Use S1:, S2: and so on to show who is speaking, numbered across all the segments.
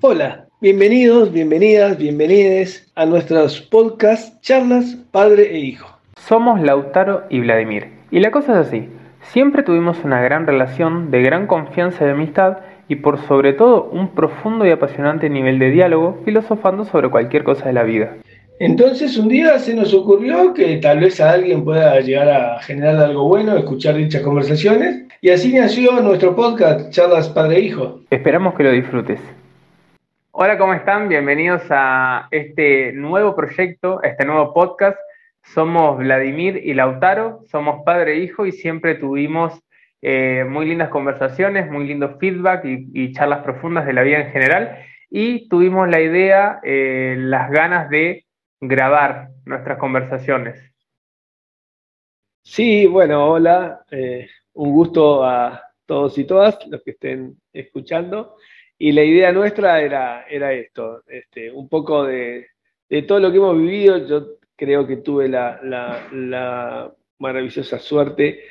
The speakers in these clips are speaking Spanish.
S1: Hola, bienvenidos, bienvenidas, bienvenides a nuestros podcast Charlas Padre e Hijo.
S2: Somos Lautaro y Vladimir. Y la cosa es así. Siempre tuvimos una gran relación de gran confianza y amistad y por sobre todo un profundo y apasionante nivel de diálogo filosofando sobre cualquier cosa de la vida.
S1: Entonces un día se nos ocurrió que tal vez a alguien pueda llegar a generar algo bueno, escuchar dichas conversaciones, y así nació nuestro podcast Charlas Padre e Hijo.
S2: Esperamos que lo disfrutes. Hola, ¿cómo están? Bienvenidos a este nuevo proyecto, este nuevo podcast. Somos Vladimir y Lautaro, somos padre e hijo y siempre tuvimos eh, muy lindas conversaciones, muy lindo feedback y, charlas profundas de la vida en general. Y tuvimos la idea, eh, las ganas de grabar nuestras conversaciones.
S1: Sí, bueno, hola, eh, un gusto a todos y todas los que estén escuchando. Y la idea nuestra era, era esto, este, un poco de, todo lo que hemos vivido. Yo creo que tuve la, la maravillosa suerte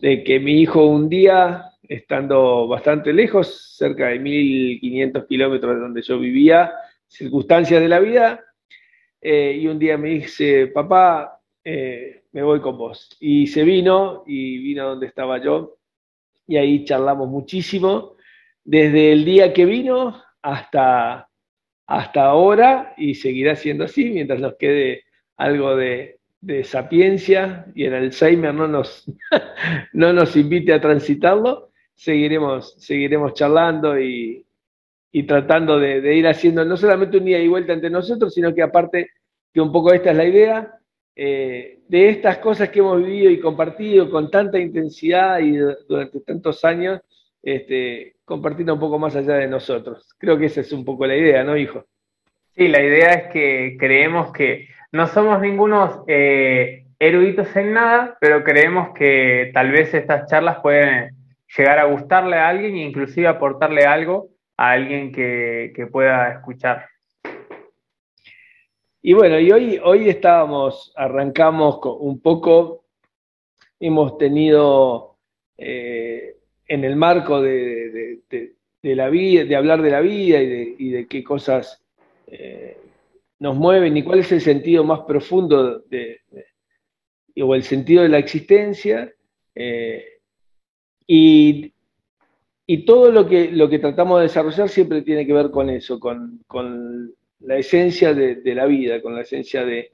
S1: de que mi hijo un día, estando bastante lejos, cerca de 1500 kilómetros de donde yo vivía, circunstancias de la vida, eh, y un día me dice, papá, eh, me voy con vos. Y se vino, y vino donde estaba yo, y ahí charlamos muchísimo, desde el día que vino hasta, hasta ahora, y seguirá siendo así mientras nos quede algo de, sapiencia y el Alzheimer no nos, no nos invite a transitarlo, seguiremos, seguiremos charlando y, y tratando de, ir haciendo no solamente un día y vuelta entre nosotros, sino que aparte, que un poco esta es la idea, eh, de estas cosas que hemos vivido y compartido con tanta intensidad y durante tantos años, este, compartiendo un poco más allá de nosotros. Creo que esa es un poco la idea, ¿no, hijo?
S2: Sí, la idea es que creemos que no somos ningunos eh, eruditos en nada, pero creemos que tal vez estas charlas pueden llegar a gustarle a alguien e inclusive aportarle algo a alguien que, pueda escuchar.
S1: Y bueno, y hoy, hoy estábamos, arrancamos un poco, hemos tenido eh, en el marco de, la vida, de hablar de la vida y de, qué cosas eh, nos mueven y cuál es el sentido más profundo o el sentido de la existencia. Eh, y y todo lo que, lo que tratamos de desarrollar siempre tiene que ver con eso, con, la esencia de, la vida, con la esencia de,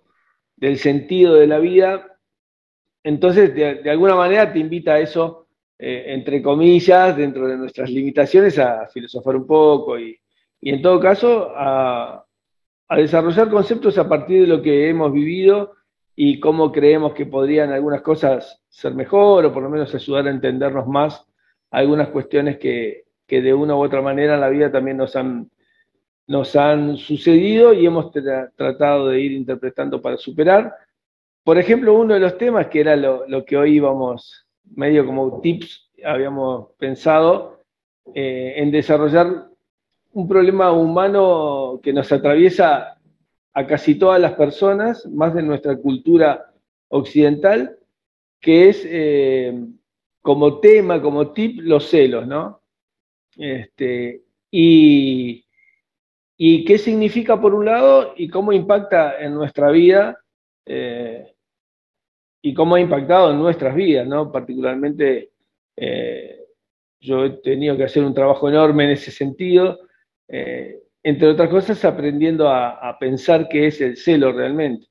S1: del sentido de la vida. Entonces, de, alguna manera te invita a eso, eh, entre comillas, dentro de nuestras limitaciones, a filosofar un poco y, en todo caso a, desarrollar conceptos a partir de lo que hemos vivido y cómo creemos que podrían algunas cosas ser mejor o por lo menos ayudar a entendernos más algunas cuestiones que, de una u otra manera en la vida también nos han, nos han sucedido y hemos tratado de ir interpretando para superar. Por ejemplo, uno de los temas que era lo, que hoy íbamos, medio como tips, habíamos pensado eh, en desarrollar un problema humano que nos atraviesa a casi todas las personas, más de nuestra cultura occidental, que es eh, como tema, como tip, los celos, ¿no? Este, y, qué significa por un lado y cómo impacta en nuestra vida eh, y cómo ha impactado en nuestras vidas, ¿no? Particularmente eh, yo he tenido que hacer un trabajo enorme en ese sentido, eh, entre otras cosas aprendiendo a, pensar qué es el celo realmente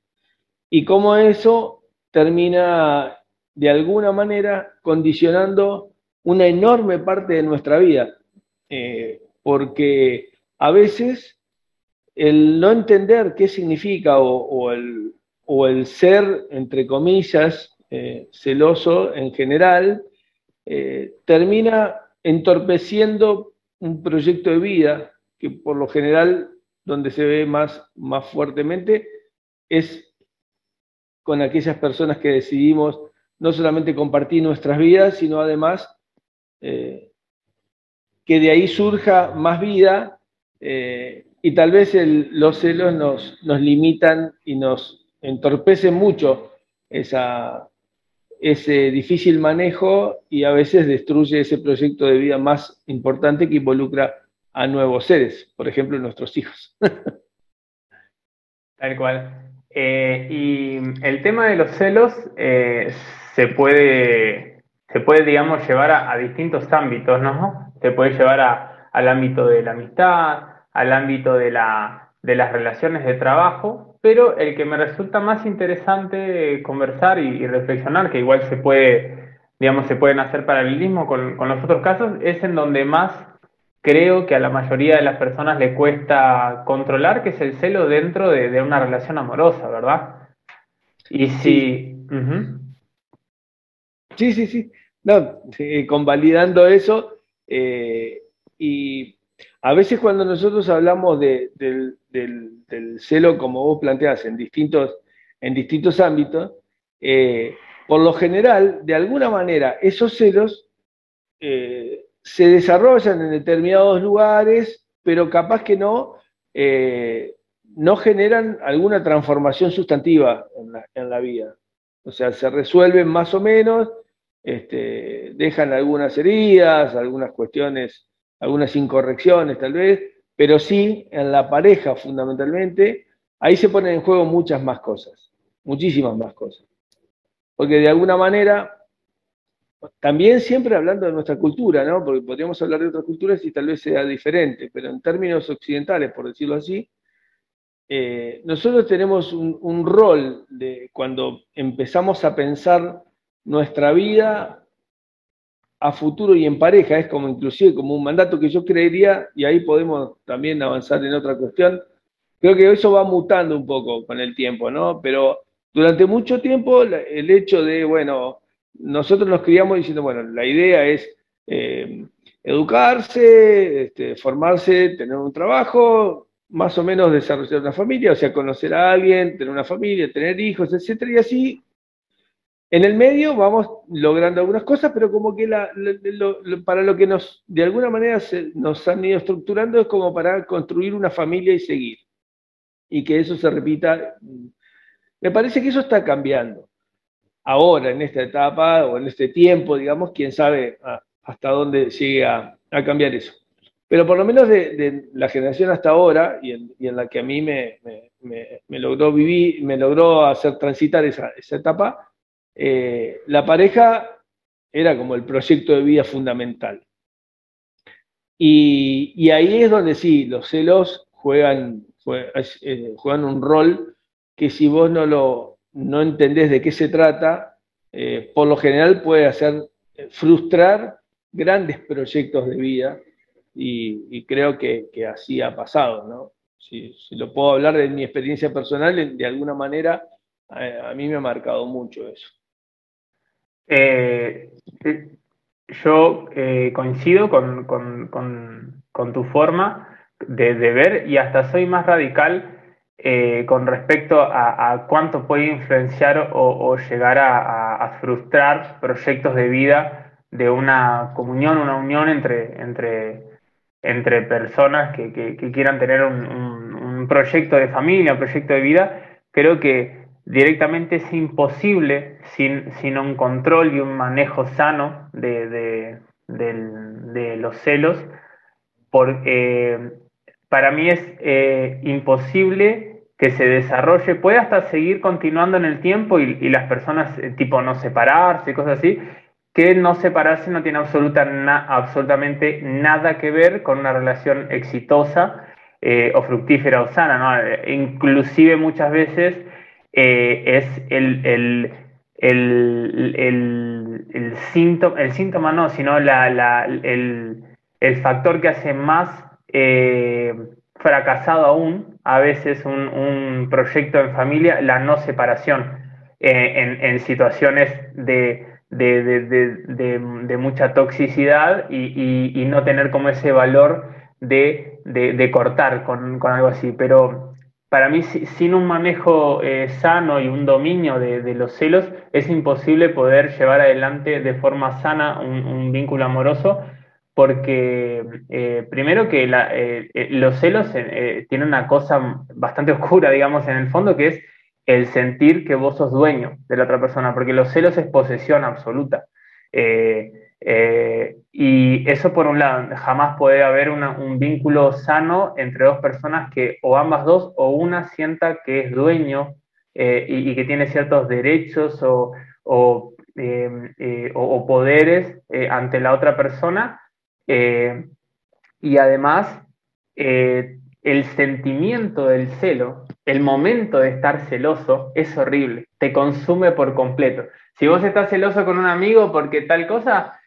S1: y cómo eso termina de alguna manera condicionando una enorme parte de nuestra vida, eh, porque a veces el no entender qué significa o, el, ser, entre comillas, eh, celoso en general, eh, termina entorpeciendo un proyecto de vida que por lo general donde se ve más, más fuertemente es con aquellas personas que decidimos no solamente compartir nuestras vidas, sino además eh, que de ahí surja más vida y tal vez los celos nos, nos, limitan y nos entorpecen mucho esa, ese difícil manejo y a veces destruye ese proyecto de vida más importante que involucra a nuevos seres, por ejemplo, nuestros hijos.
S2: Tal cual. Eh, y el tema de los celos eh, se puede, se puede, digamos, llevar a, distintos ámbitos, ¿no? Se puede llevar al ámbito de la amistad, al ámbito de, la, de las relaciones de trabajo, pero el que me resulta más interesante conversar y, reflexionar, que igual se puede, digamos, se pueden hacer paralelismo con, con los otros casos, es en donde más creo que a la mayoría de las personas le cuesta controlar, que es el celo dentro de, una relación amorosa, ¿verdad? Y si...
S1: Sí, sí, sí. No, convalidando eso, eh, y a veces cuando nosotros hablamos del, celo, como vos planteás, en distintos, en distintos ámbitos, eh, por lo general, de alguna manera, esos celos eh, se desarrollan en determinados lugares, pero capaz que no, eh, no generan alguna transformación sustantiva en la, vida. O sea, se resuelven más o menos, este, dejan algunas heridas, algunas cuestiones, algunas incorrecciones tal vez, pero sí en la pareja fundamentalmente, ahí se ponen en juego muchas más cosas, muchísimas más cosas. Porque de alguna manera también siempre hablando de nuestra cultura, ¿no? Porque podríamos hablar de otras culturas y tal vez sea diferente, pero en términos occidentales, por decirlo así, eh, nosotros tenemos un, rol de cuando empezamos a pensar nuestra vida a futuro y en pareja, es como inclusive como un mandato que yo creería, y ahí podemos también avanzar en otra cuestión, creo que eso va mutando un poco con el tiempo, ¿no? Pero durante mucho tiempo el hecho de, bueno, nosotros nos criamos diciendo, bueno, la idea es eh, educarse, este, formarse, tener un trabajo, más o menos desarrollar una familia, o sea, conocer a alguien, tener una familia, tener hijos, etcétera, y así. En el medio vamos logrando algunas cosas, pero como que para lo que nos, de alguna manera, nos han ido estructurando es como para construir una familia y seguir. Y que eso se repita. Me parece que eso está cambiando ahora, en esta etapa o en este tiempo, digamos, quién sabe hasta dónde llegue a, cambiar eso. Pero por lo menos de, la generación hasta ahora, y en, la que a mí me, logró vivir, me logró hacer transitar esa, etapa, eh, la pareja era como el proyecto de vida fundamental. Y, ahí es donde sí, los celos juegan, juegan un rol que si vos no lo, no entendés de qué se trata, eh, por lo general puede hacer eh, frustrar grandes proyectos de vida y, creo que, así ha pasado, ¿no? Si, lo puedo hablar de mi experiencia personal, de alguna manera a, mí me ha marcado mucho eso.
S2: Eh, yo coincido con, tu forma de, ver y hasta soy más radical eh, con respecto a, cuánto puede influenciar o, llegar a, frustrar proyectos de vida de una comunión, una unión entre, entre, entre personas que, quieran tener un, proyecto de familia, un proyecto de vida, creo que directamente es imposible sin, sin un control y un manejo sano de, los celos, porque para mí es eh, imposible que se desarrolle, puede hasta seguir continuando en el tiempo y, las personas, eh, tipo no separarse, cosas así, que no separarse no tiene absoluta absolutamente nada que ver con una relación exitosa eh, o fructífera o sana. Inclusive muchas veces es el, el, el, el, síntoma, el síntoma no, sino la, la, el, factor que hace más eh, fracasado aún, a veces un, proyecto en familia, la no separación eh, en, situaciones de, de, mucha toxicidad y, no tener como ese valor de, cortar con, algo así. Pero para mí, sin un manejo eh, sano y un dominio de, los celos, es imposible poder llevar adelante de forma sana un vínculo amoroso porque eh, primero que eh, los celos tienen una cosa bastante oscura, digamos, en el fondo, que es el sentir que vos sos dueño de la otra persona, porque los celos es posesión absoluta. Y eso por un lado, jamás puede haber un vínculo sano entre dos personas que o ambas dos o una sienta que es dueño eh, y, que tiene ciertos derechos o, eh, poderes ante la otra persona. y además, el sentimiento del celo, el momento de estar celoso, es horrible, te consume por completo. Si vos estás celoso con un amigo porque tal cosa,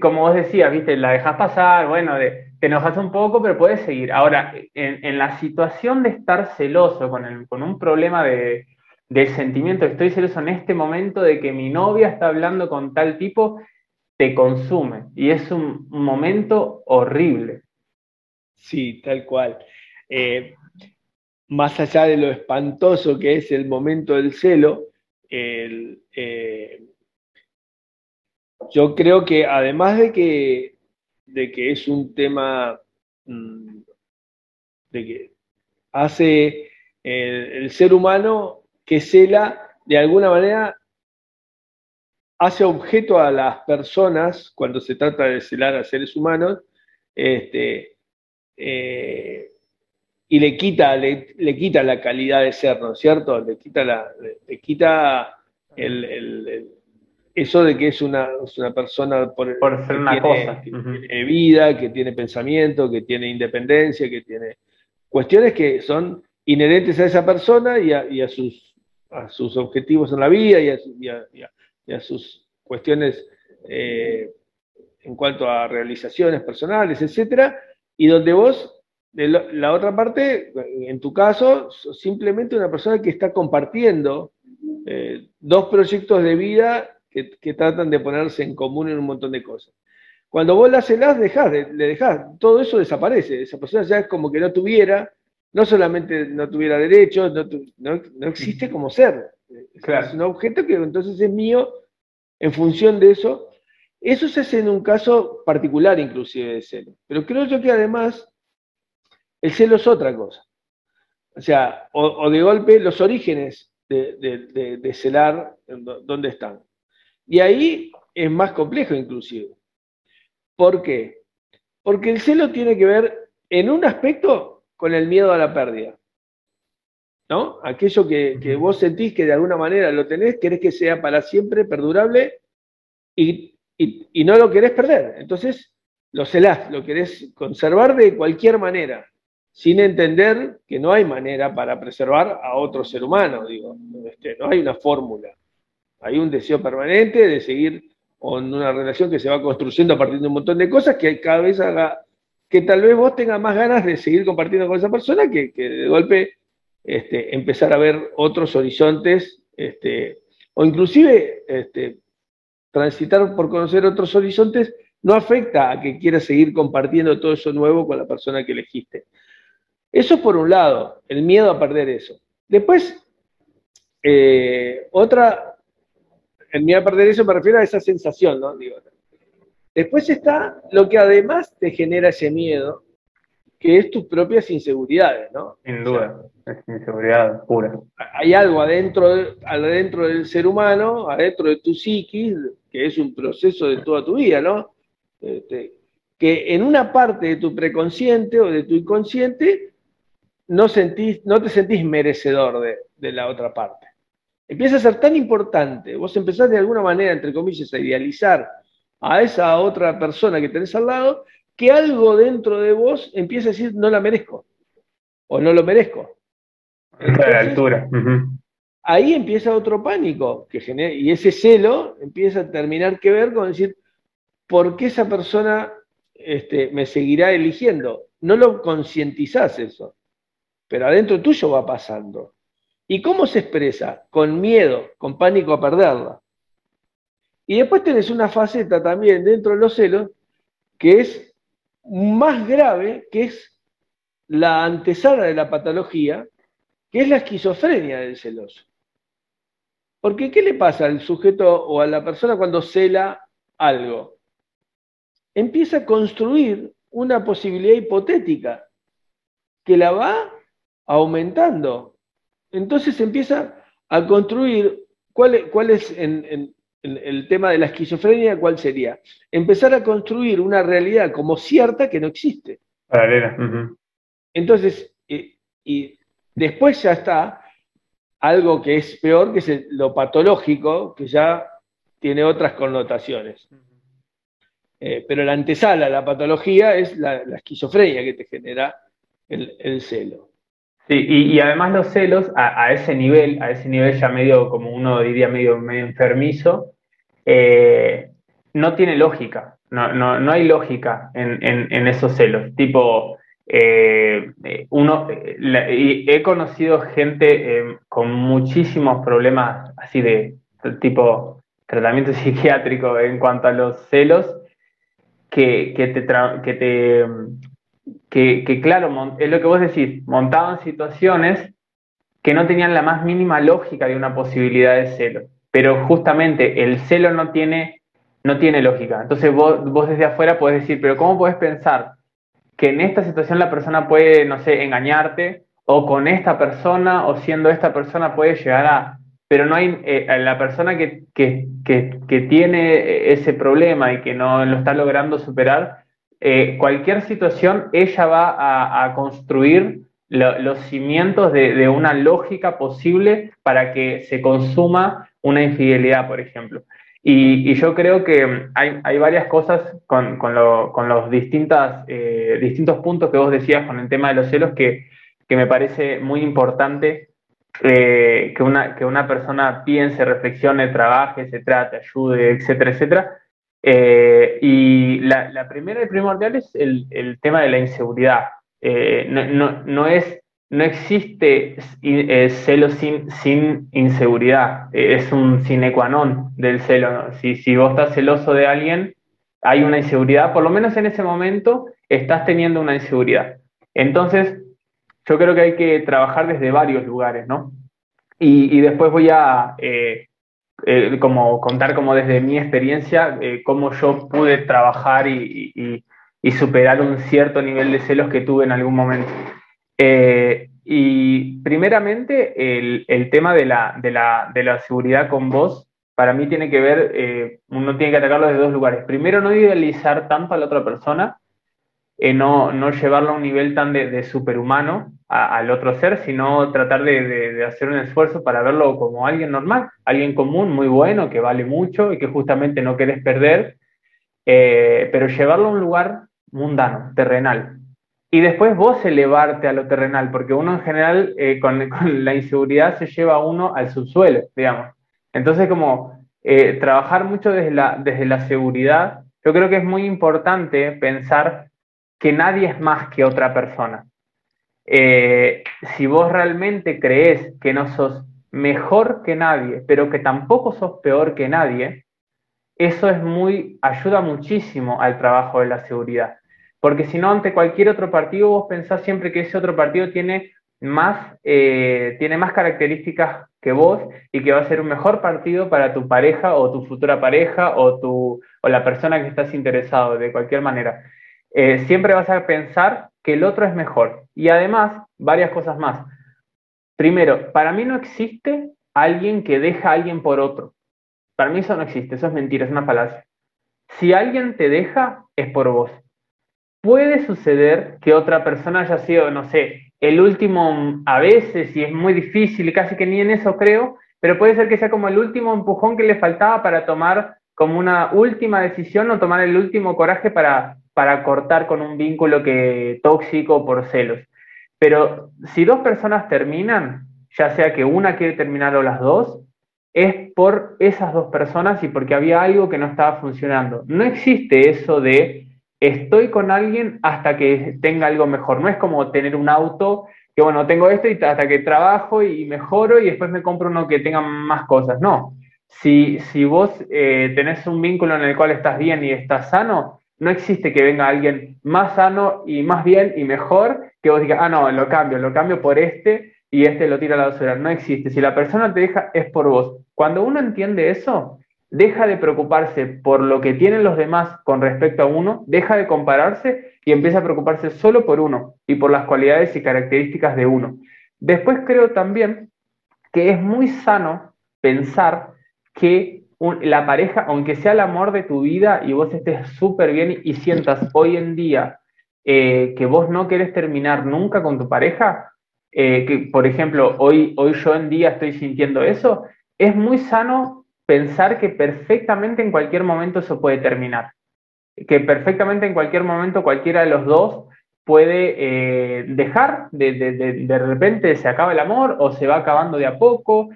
S2: como vos decías, viste, la dejas pasar, bueno, te enojas un poco, pero puedes seguir. Ahora, en, la situación de estar celoso con, un problema de, sentimiento, estoy celoso en este momento de que mi novia está hablando con tal tipo, te consume y es un, momento horrible.
S1: Sí, tal cual. Eh, más allá de lo espantoso que es el momento del celo, el, eh, yo creo que además de que, de que es un tema mm, de que hace el, ser humano que cela de alguna manera hace objeto a las personas cuando se trata de celar a seres humanos este, eh, y le quita, le, quita la calidad de ser, ¿no es cierto? Le quita, le, quita el, eso de que es una, una persona
S2: por, ser una cosa.
S1: Que tiene vida, que tiene pensamiento, que tiene independencia, que tiene cuestiones que son inherentes a esa persona y a, sus, a sus objetivos en la vida y a, sus cuestiones eh, en cuanto a realizaciones personales, etcétera, y donde vos, de la otra parte, en tu caso, sos simplemente una persona que está compartiendo eh, dos proyectos de vida que, tratan de ponerse en común en un montón de cosas. Cuando vos la celás, dejás, le dejás, todo eso desaparece. Esa persona ya es como que no tuviera, no solamente no tuviera derechos, no, existe como ser. Es un objeto que entonces es mío en función de eso. Eso se hace en un caso particular inclusive de celo. Pero creo yo que además el celo es otra cosa. O sea, o, de golpe los orígenes de, de, de celar, ¿dónde están? Y ahí es más complejo inclusive. ¿Por qué? Porque el celo tiene que ver en un aspecto con el miedo a la pérdida. ¿No? Aquello que, vos sentís que de alguna manera lo tenés, querés que sea para siempre perdurable y, y no lo querés perder. Entonces lo celás, lo querés conservar de cualquier manera, sin entender que no hay manera para preservar a otro ser humano, digo, este, no hay una fórmula. Hay un deseo permanente de seguir con una relación que se va construyendo a partir de un montón de cosas que cada vez haga que tal vez vos tengas más ganas de seguir compartiendo con esa persona que, de golpe este, empezar a ver otros horizontes este, o inclusive este, transitar por conocer otros horizontes no afecta a que quieras seguir compartiendo todo eso nuevo con la persona que elegiste. Eso por un lado, el miedo a perder eso. Después, eh, otra, en mi a perder eso me refiero a esa sensación, ¿no? Digo, después está lo que además te genera ese miedo, que es tus propias inseguridades, ¿no?
S2: Sin duda, es inseguridad pura.
S1: Hay algo adentro, adentro del ser humano, adentro de tu psiquis, que es un proceso de toda tu vida, ¿no? Este, que en una parte de tu preconsciente o de tu inconsciente no, sentís, no te sentís merecedor de, de la otra parte empieza a ser tan importante, vos empezás de alguna manera, entre comillas, a idealizar a esa otra persona que tenés al lado, que algo dentro de vos empieza a decir, no la merezco, o no lo merezco.
S2: a la altura.
S1: Ahí empieza otro pánico, que genera, y ese celo empieza a terminar que ver con decir, ¿por qué esa persona este, me seguirá eligiendo? No lo concientizás eso, pero adentro tuyo va pasando. ¿Y cómo se expresa? Con miedo, con pánico a perderla. Y después tenés una faceta también dentro de los celos que es más grave, que es la antesala de la patología, que es la esquizofrenia del celoso. Porque ¿qué le pasa al sujeto o a la persona cuando cela algo? Empieza a construir una posibilidad hipotética que la va aumentando entonces empieza a construir cuál, es, en, el, tema de la esquizofrenia, ¿cuál sería? Empezar a construir una realidad como cierta que no existe. Entonces, y después ya está algo que es peor, que es lo patológico, que ya tiene otras connotaciones. Eh, pero la antesala, la patología, es la, esquizofrenia que te genera el, celo.
S2: Sí, y, además los celos a, ese nivel, a ese nivel ya medio, como uno diría, medio, medio enfermizo, eh, no tiene lógica, no, no, hay lógica en, esos celos. Tipo, eh, uno, he conocido gente con muchísimos problemas así de tipo tratamiento psiquiátrico en cuanto a los celos, que, que te, que, te que, que, claro, es lo que vos decís, montaban situaciones que no tenían la más mínima lógica de una posibilidad de celo, pero justamente el celo no tiene, no tiene lógica. Entonces vos, vos desde afuera podés decir, pero ¿cómo podés pensar que en esta situación la persona puede, no sé, engañarte, o con esta persona, o siendo esta persona puede llegar a pero no hay eh, la persona que, tiene ese problema y que no lo está logrando superar, eh, cualquier situación, ella va a, construir los cimientos de, una lógica posible para que se consuma una infidelidad, por ejemplo. Y, yo creo que hay, varias cosas con, los eh, distintos puntos que vos decías con el tema de los celos que, que me parece muy importante eh, que, una, que una persona piense, reflexione, trabaje, se trate, ayude, etcétera, etcétera. Eh, y la, primera y primordial es el, el tema de la inseguridad. Eh, no, no, no, es, no existe celo sin, sin inseguridad, es un sine qua non del celo. Si, si vos estás celoso de alguien, hay una inseguridad, por lo menos en ese momento estás teniendo una inseguridad. Entonces, yo creo que hay que trabajar desde varios lugares, ¿no? Y, después voy a eh, eh, como contar como desde mi experiencia eh, cómo yo pude trabajar y, superar un cierto nivel de celos que tuve en algún momento. y primeramente el, tema de la, de, la, de la, seguridad con vos, para mí tiene que ver, uno tiene que atacarlo desde dos lugares. Primero, no idealizar tanto a la otra persona, no, no, llevarlo a un nivel tan de, superhumano al otro ser, sino tratar de, hacer un esfuerzo para verlo como alguien normal, alguien común, muy bueno, que vale mucho y que justamente no querés perder, eh, pero llevarlo a un lugar mundano, terrenal. Y después vos elevarte a lo terrenal, porque uno en general eh, con, la inseguridad se lleva a uno al subsuelo, digamos. Entonces como eh, trabajar mucho desde la, desde la seguridad, yo creo que es muy importante pensar que nadie es más que otra persona. Eh, si vos realmente crees que no sos mejor que nadie, pero que tampoco sos peor que nadie, eso es muy, ayuda muchísimo al trabajo de la seguridad. Porque si no, ante cualquier otro partido, vos pensás siempre que ese otro partido tiene más, eh, tiene más características que vos y que va a ser un mejor partido para tu pareja o tu futura pareja o, tu, o la persona que estás interesado, de cualquier manera. Eh, siempre vas a pensar que el otro es mejor. Y además, varias cosas más. Primero, para mí no existe alguien que deja a alguien por otro. Para mí eso no existe, eso es mentira, es una falacia. Si alguien te deja, es por vos. Puede suceder que otra persona haya sido, no sé, el último a veces, y es muy difícil, casi que ni en eso creo, pero puede ser que sea como el último empujón que le faltaba para tomar como una última decisión o tomar el último coraje para para cortar con un vínculo que tóxico por celos. Pero si dos personas terminan, ya sea que una quiere terminar o las dos, es por esas dos personas y porque había algo que no estaba funcionando. No existe eso de estoy con alguien hasta que tenga algo mejor. No es como tener un auto que, bueno, tengo esto y hasta que trabajo y mejoro y después me compro uno que tenga más cosas. No. Si, si vos eh, tenés un vínculo en el cual estás bien y estás sano, no existe que venga alguien más sano y más bien y mejor que vos digas, ah, no, lo cambio, lo cambio por este y este lo tira a la basura. No existe. Si la persona te deja, es por vos. Cuando uno entiende eso, deja de preocuparse por lo que tienen los demás con respecto a uno, deja de compararse y empieza a preocuparse solo por uno y por las cualidades y características de uno. Después creo también que es muy sano pensar que la pareja, aunque sea el amor de tu vida y vos estés súper bien y sientas hoy en día eh, que vos no querés terminar nunca con tu pareja, eh, que por ejemplo, hoy, hoy yo en día estoy sintiendo eso, es muy sano pensar que perfectamente en cualquier momento eso puede terminar. Que perfectamente en cualquier momento cualquiera de los dos puede eh, dejar, de, de, repente se acaba el amor o se va acabando de a poco.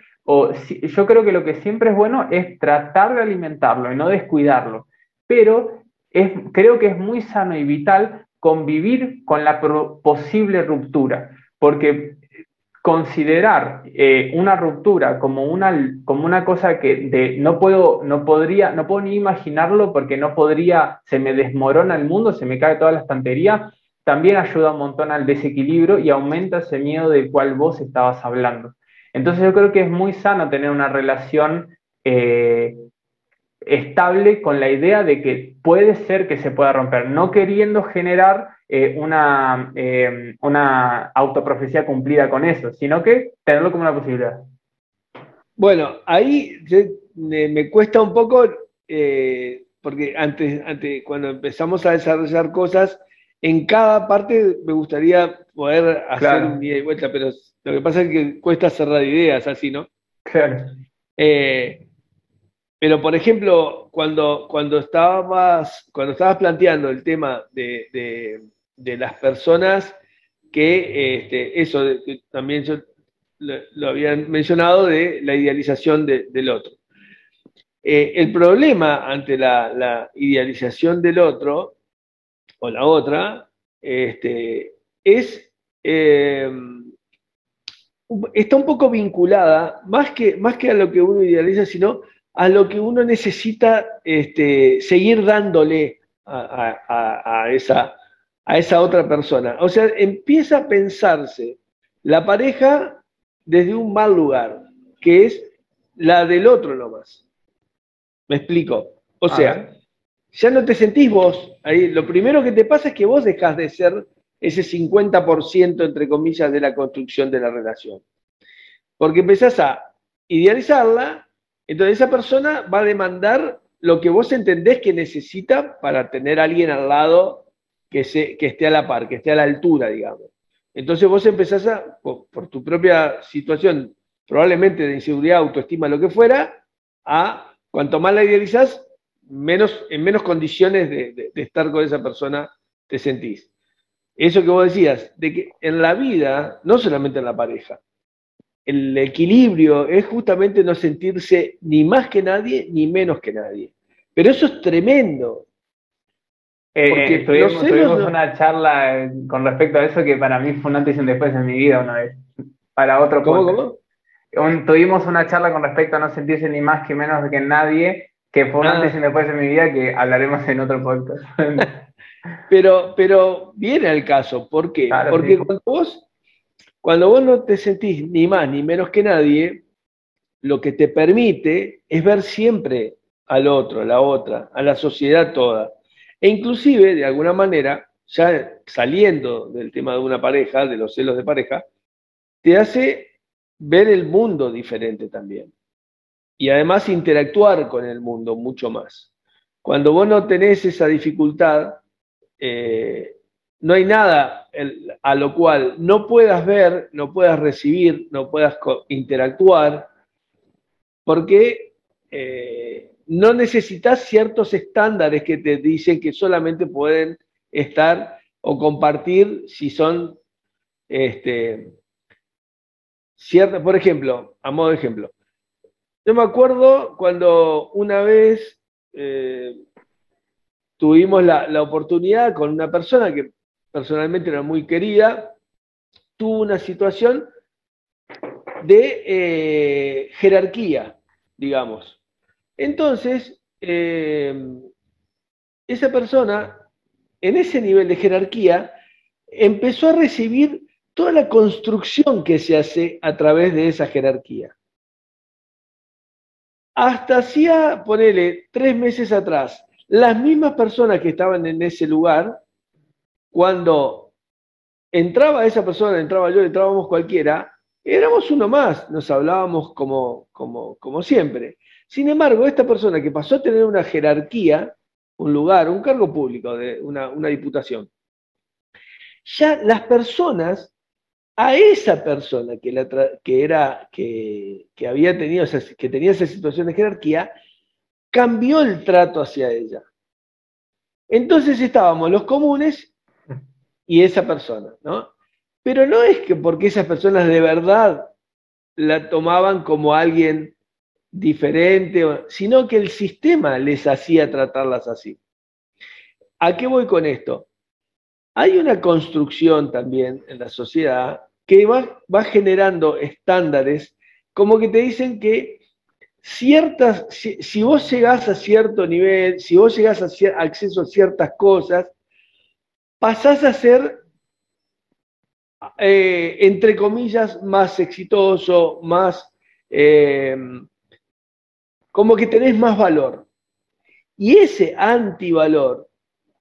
S2: Yo creo que lo que siempre es bueno es tratar de alimentarlo y no descuidarlo. Pero creo que es muy sano y vital convivir con la posible ruptura, porque considerar eh, una ruptura como una, como una cosa que no puedo, no podría, no puedo ni imaginarlo porque no podría, se me desmorona el mundo, se me cae toda la estantería, también ayuda un montón al desequilibrio y aumenta ese miedo del cual vos estabas hablando. Entonces yo creo que es muy sano tener una relación eh, estable con la idea de que puede ser que se pueda romper, no queriendo generar eh, una, eh, una autoprofecía cumplida con eso, sino que tenerlo como una posibilidad.
S1: Bueno, ahí me, cuesta un poco, porque antes, antes, cuando empezamos a desarrollar cosas, en cada parte me gustaría poder hacer un día y vuelta, pero lo que pasa es que cuesta cerrar ideas así, ¿no?
S2: Claro.
S1: Eh, pero, por ejemplo, cuando, cuando, estabas, cuando estabas planteando el tema de, las personas que, este, eso también yo lo, habían mencionado, de la idealización del otro. Eh, el problema ante la idealización del otro o la otra, este, es, eh, está un poco vinculada, más que, más que a lo que uno idealiza, sino a lo que uno necesita este, seguir dándole a, esa, a esa otra persona. O sea, empieza a pensarse la pareja desde un mal lugar, que es la del otro nomás. ¿Me explico? O sea, ya no te sentís vos. Ahí, lo primero que te pasa es que vos dejás de ser ese 50% entre comillas de la construcción de la relación. Porque empezás a idealizarla, entonces esa persona va a demandar lo que vos entendés que necesita para tener a alguien al lado que, se, que esté a la par, que esté a la altura, digamos. Entonces vos empezás a, por, tu propia situación, probablemente de inseguridad, autoestima, lo que fuera, a cuanto más la idealizás, menos, en menos condiciones de, estar con esa persona te sentís. Eso que vos decías, de que en la vida, no solamente en la pareja, el equilibrio es justamente no sentirse ni más que nadie ni menos que nadie. Pero eso es tremendo.
S2: Eh, porque tuvimos, una charla con respecto a eso que para mí fue un antes y un después en mi vida una vez. Para otro
S1: ¿Cómo,
S2: cómo? tuvimos una charla con respecto a no sentirse ni más que menos que nadie que fue un ah. antes y después en mi vida que hablaremos en otro podcast.
S1: pero, pero viene al caso, ¿por qué? Porque cuando vos, cuando vos no te sentís ni más ni menos que nadie, lo que te permite es ver siempre al otro, a la otra, a la sociedad toda. E inclusive, de alguna manera, ya saliendo del tema de una pareja, de los celos de pareja, te hace ver el mundo diferente también y además interactuar con el mundo mucho más. Cuando vos no tenés esa dificultad, eh, no hay nada a lo cual no puedas ver, no puedas recibir, no puedas interactuar, porque eh, no necesitas ciertos estándares que te dicen que solamente pueden estar o compartir si son este, ciertas, por ejemplo, a modo de ejemplo, yo me acuerdo cuando una vez eh, tuvimos la, oportunidad con una persona que personalmente era muy querida, tuvo una situación de eh, jerarquía, digamos. Entonces, eh, esa persona, en ese nivel de jerarquía, empezó a recibir toda la construcción que se hace a través de esa jerarquía. Hasta hacía, ponele, tres meses atrás, las mismas personas que estaban en ese lugar, cuando entraba esa persona, entraba yo, entrábamos cualquiera, éramos uno más, nos hablábamos como, como, como siempre. Sin embargo, esta persona que pasó a tener una jerarquía, un lugar, un cargo público de una, diputación, ya las personas, a esa persona que, la que era, que, había tenido, que tenía esa situación de jerarquía, cambió el trato hacia ella. Entonces estábamos los comunes y esa persona, ¿no? Pero no es que porque esas personas de verdad la tomaban como alguien diferente, sino que el sistema les hacía tratarlas así. ¿A qué voy con esto? Hay una construcción también en la sociedad que va, va generando estándares como que te dicen que ciertas, si, vos llegás a cierto nivel, si vos llegás a acceso a ciertas cosas, pasás a ser, eh, entre comillas, más exitoso, más, eh, como que tenés más valor. Y ese antivalor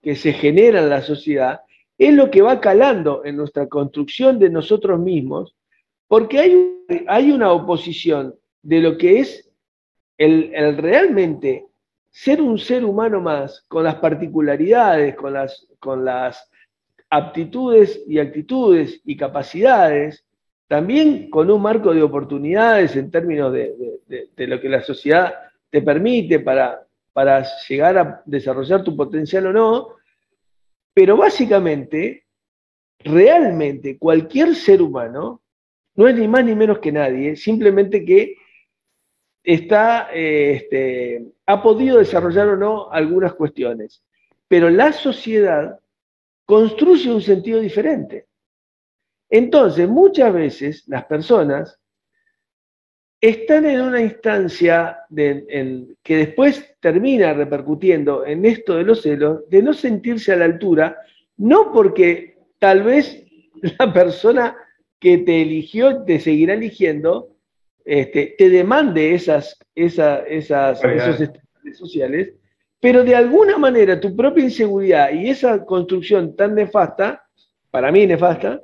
S1: que se genera en la sociedad es lo que va calando en nuestra construcción de nosotros mismos, porque hay, hay una oposición de lo que es el, realmente ser un ser humano más, con las particularidades, con las, con las aptitudes y actitudes y capacidades, también con un marco de oportunidades en términos de, lo que la sociedad te permite para, para llegar a desarrollar tu potencial o no, pero básicamente, realmente cualquier ser humano no es ni más ni menos que nadie, simplemente que está, eh, este, ha podido desarrollar o no algunas cuestiones, pero la sociedad construye un sentido diferente. Entonces, muchas veces las personas están en una instancia que después termina repercutiendo en esto de los celos, de no sentirse a la altura, no porque tal vez la persona que te eligió te seguirá eligiendo, este, te demande esas, esas, esos estándares sociales, pero de alguna manera tu propia inseguridad y esa construcción tan nefasta, para mí nefasta,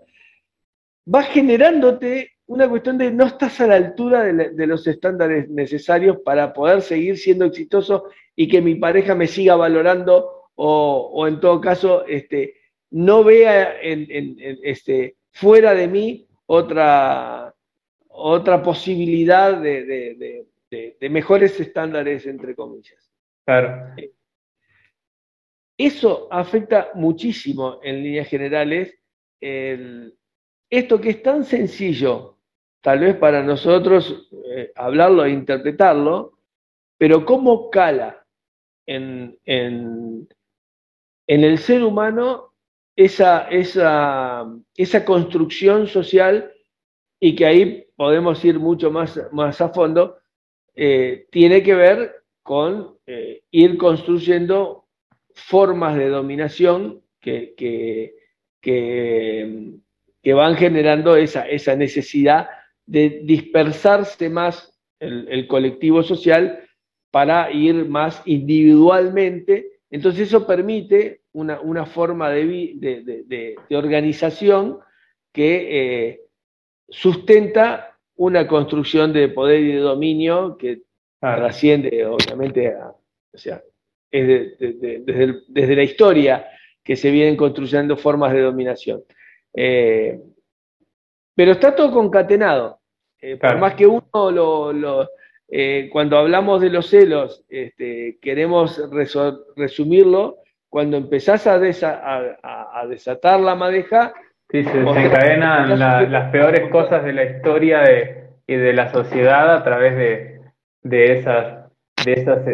S1: va generándote una cuestión de no estás a la altura de, los estándares necesarios para poder seguir siendo exitoso y que mi pareja me siga valorando o, en todo caso este, no vea este, fuera de mí otra, otra posibilidad de, mejores estándares, entre comillas.
S2: Claro.
S1: Eso afecta muchísimo en líneas generales esto que es tan sencillo, tal vez para nosotros eh, hablarlo e interpretarlo, pero cómo cala en, en, el ser humano esa, esa, esa construcción social y que ahí podemos ir mucho más, más a fondo, eh, tiene que ver con eh, ir construyendo formas de dominación que, que, van generando esa, esa, necesidad de dispersarse más el, colectivo social para ir más individualmente. Entonces eso permite una, forma de, organización que eh, sustenta una construcción de poder y de dominio que trasciende, obviamente, o sea, es desde, la historia que se vienen construyendo formas de dominación. Eh, pero está todo concatenado. Eh, por más que uno lo, eh, cuando hablamos de los celos, este, queremos resumirlo, cuando empezás a, a desatar la madeja,
S2: Sí, se desencadenan las peores cosas de la historia de, y de la sociedad a través de, de esas... De esas,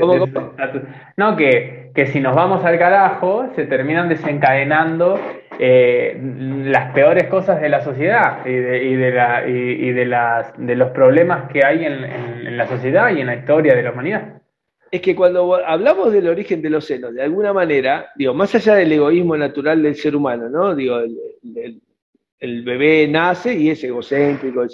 S2: no, que, que si nos vamos al carajo, se terminan desencadenando eh, las peores cosas de la sociedad y de, y de, la, y, de, las, de los problemas que hay en, en, la sociedad y en la historia de la humanidad.
S1: Es que cuando hablamos del origen de los celos, de alguna manera, digo, más allá del egoísmo natural del ser humano, ¿no? Digo, el, el bebé nace y es egocéntrico,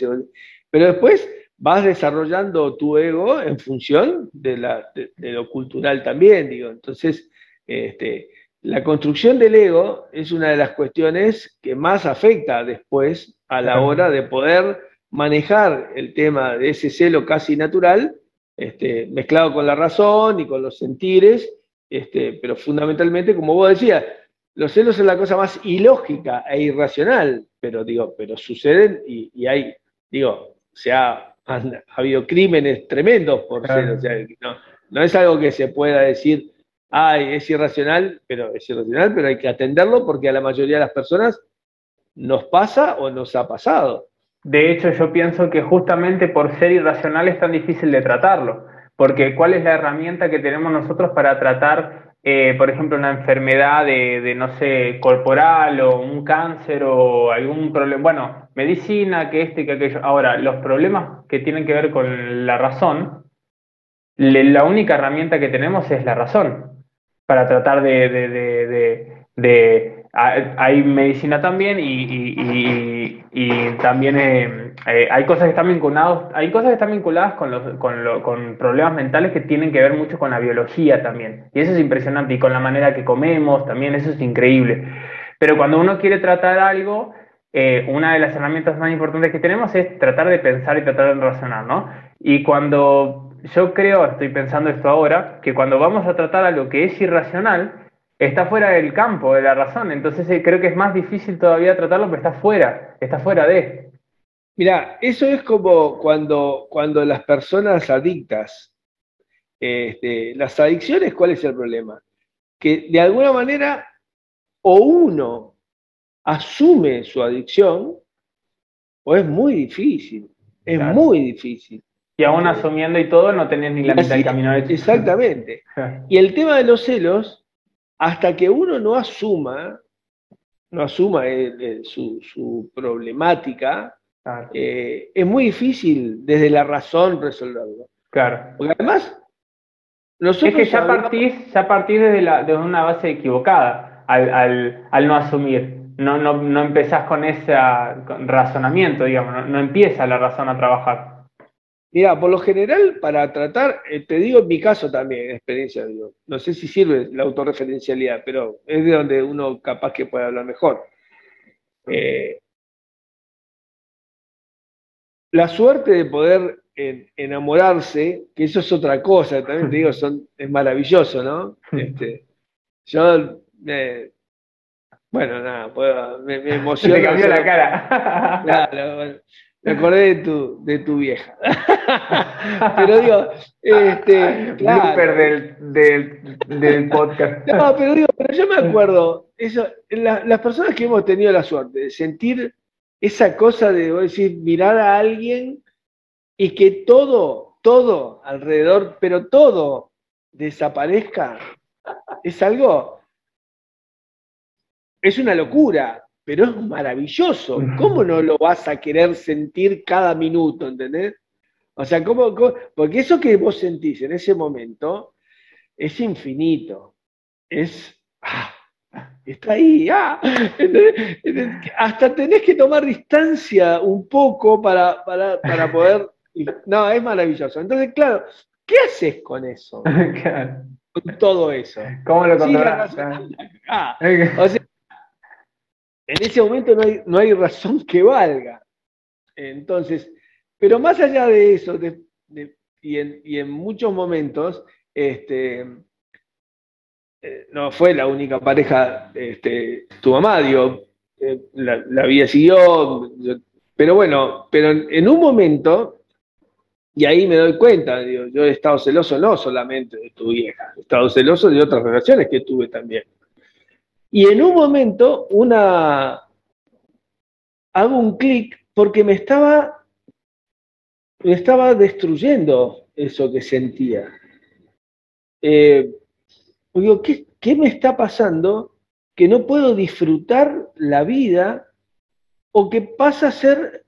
S1: pero después vas desarrollando tu ego en función de, la, de, lo cultural también, digo. Entonces, este, la construcción del ego es una de las cuestiones que más afecta después a la hora de poder manejar el tema de ese celo casi natural este, mezclado con la razón y con los sentires, este, pero fundamentalmente, como vos decías, los celos son la cosa más ilógica e irracional, pero digo, pero suceden y, hay, digo, se ha, habido crímenes tremendos por celos, no, no es algo que se pueda decir, ay, es irracional, pero es irracional, pero hay que atenderlo porque a la mayoría de las personas nos pasa o nos ha pasado.
S2: De hecho, yo pienso que justamente por ser irracional es tan difícil de tratarlo, porque ¿cuál es la herramienta que tenemos nosotros para tratar, eh, por ejemplo, una enfermedad de, no sé, corporal o un cáncer o algún problema? Bueno, medicina, que este, que aquello. Ahora, los problemas que tienen que ver con la razón, la única herramienta que tenemos es la razón para tratar de, de, hay medicina también y, también eh, eh, hay cosas que están vinculadas hay cosas que están vinculadas con, los, con, con, problemas mentales que tienen que ver mucho con la biología también. Y eso es impresionante y con la manera que comemos también eso es increíble. Pero cuando uno quiere tratar algo eh, una de las herramientas más importantes que tenemos es tratar de pensar y tratar de razonar no y cuando yo creo, estoy pensando esto ahora, que cuando vamos a tratar algo que es irracional, está fuera del campo de la razón. Entonces eh, creo que es más difícil todavía tratarlo, pero está fuera, está fuera de.
S1: Mira, eso es como cuando, cuando las personas adictas, este, las adicciones, ¿cuál es el problema? Que de alguna manera o uno asume su adicción o es muy difícil, es muy difícil.
S2: Y aún asumiendo y todo, no tenés ni la mitad del camino hecho.
S1: Exactamente. y el tema de los celos, hasta que uno no asuma, no asuma su, problemática, eh, es muy difícil desde la razón resolverlo.
S2: Claro.
S1: Porque además,
S2: nosotros. Es que ya partís, ya partís desde, la, una base equivocada al, no asumir. No, no, no empezás con ese razonamiento, digamos, no empieza la razón a trabajar.
S1: Mira, por lo general, para tratar, eh, te digo en mi caso también, experiencia, digo, no sé si sirve la autorreferencialidad, pero es de donde uno capaz que puede hablar mejor. Eh, la suerte de poder enamorarse, que eso es otra cosa, también te digo, son, es maravilloso, ¿no? Este, yo, bueno, nada, me, me emociona.
S2: Te cambió la cara.
S1: Claro, bueno. Me acordé de tu, de tu vieja. pero digo, este.
S2: Claro. Del, del, del, podcast.
S1: No, pero digo, pero yo me acuerdo, eso, las personas que hemos tenido la suerte de sentir esa cosa de decir, mirar a alguien y que todo, todo alrededor, pero todo desaparezca, es algo, es una locura pero es maravilloso. ¿Cómo no lo vas a querer sentir cada minuto, ¿entendés? O sea, ¿cómo, porque eso que vos sentís en ese momento es infinito. Es. Ah, está ahí. Ah, hasta tenés que tomar distancia un poco para, para, poder. No, es maravilloso. Entonces, claro, ¿qué haces con eso? Con todo eso.
S2: ¿Cómo lo controlas?
S1: Ah, o sea, en ese momento no hay, no hay razón que valga. Entonces, pero más allá de eso, y, en, muchos momentos, este, eh, no fue la única pareja, este, tu mamá, digo, eh, la, vida siguió, pero bueno, pero en, un momento, y ahí me doy cuenta, digo, yo he estado celoso no solamente de tu vieja, he estado celoso de otras relaciones que tuve también. Y en un momento, una hago un clic porque me estaba, me estaba destruyendo eso que sentía. Eh, digo, ¿qué, ¿qué me está pasando? Que no puedo disfrutar la vida o que pasa a ser,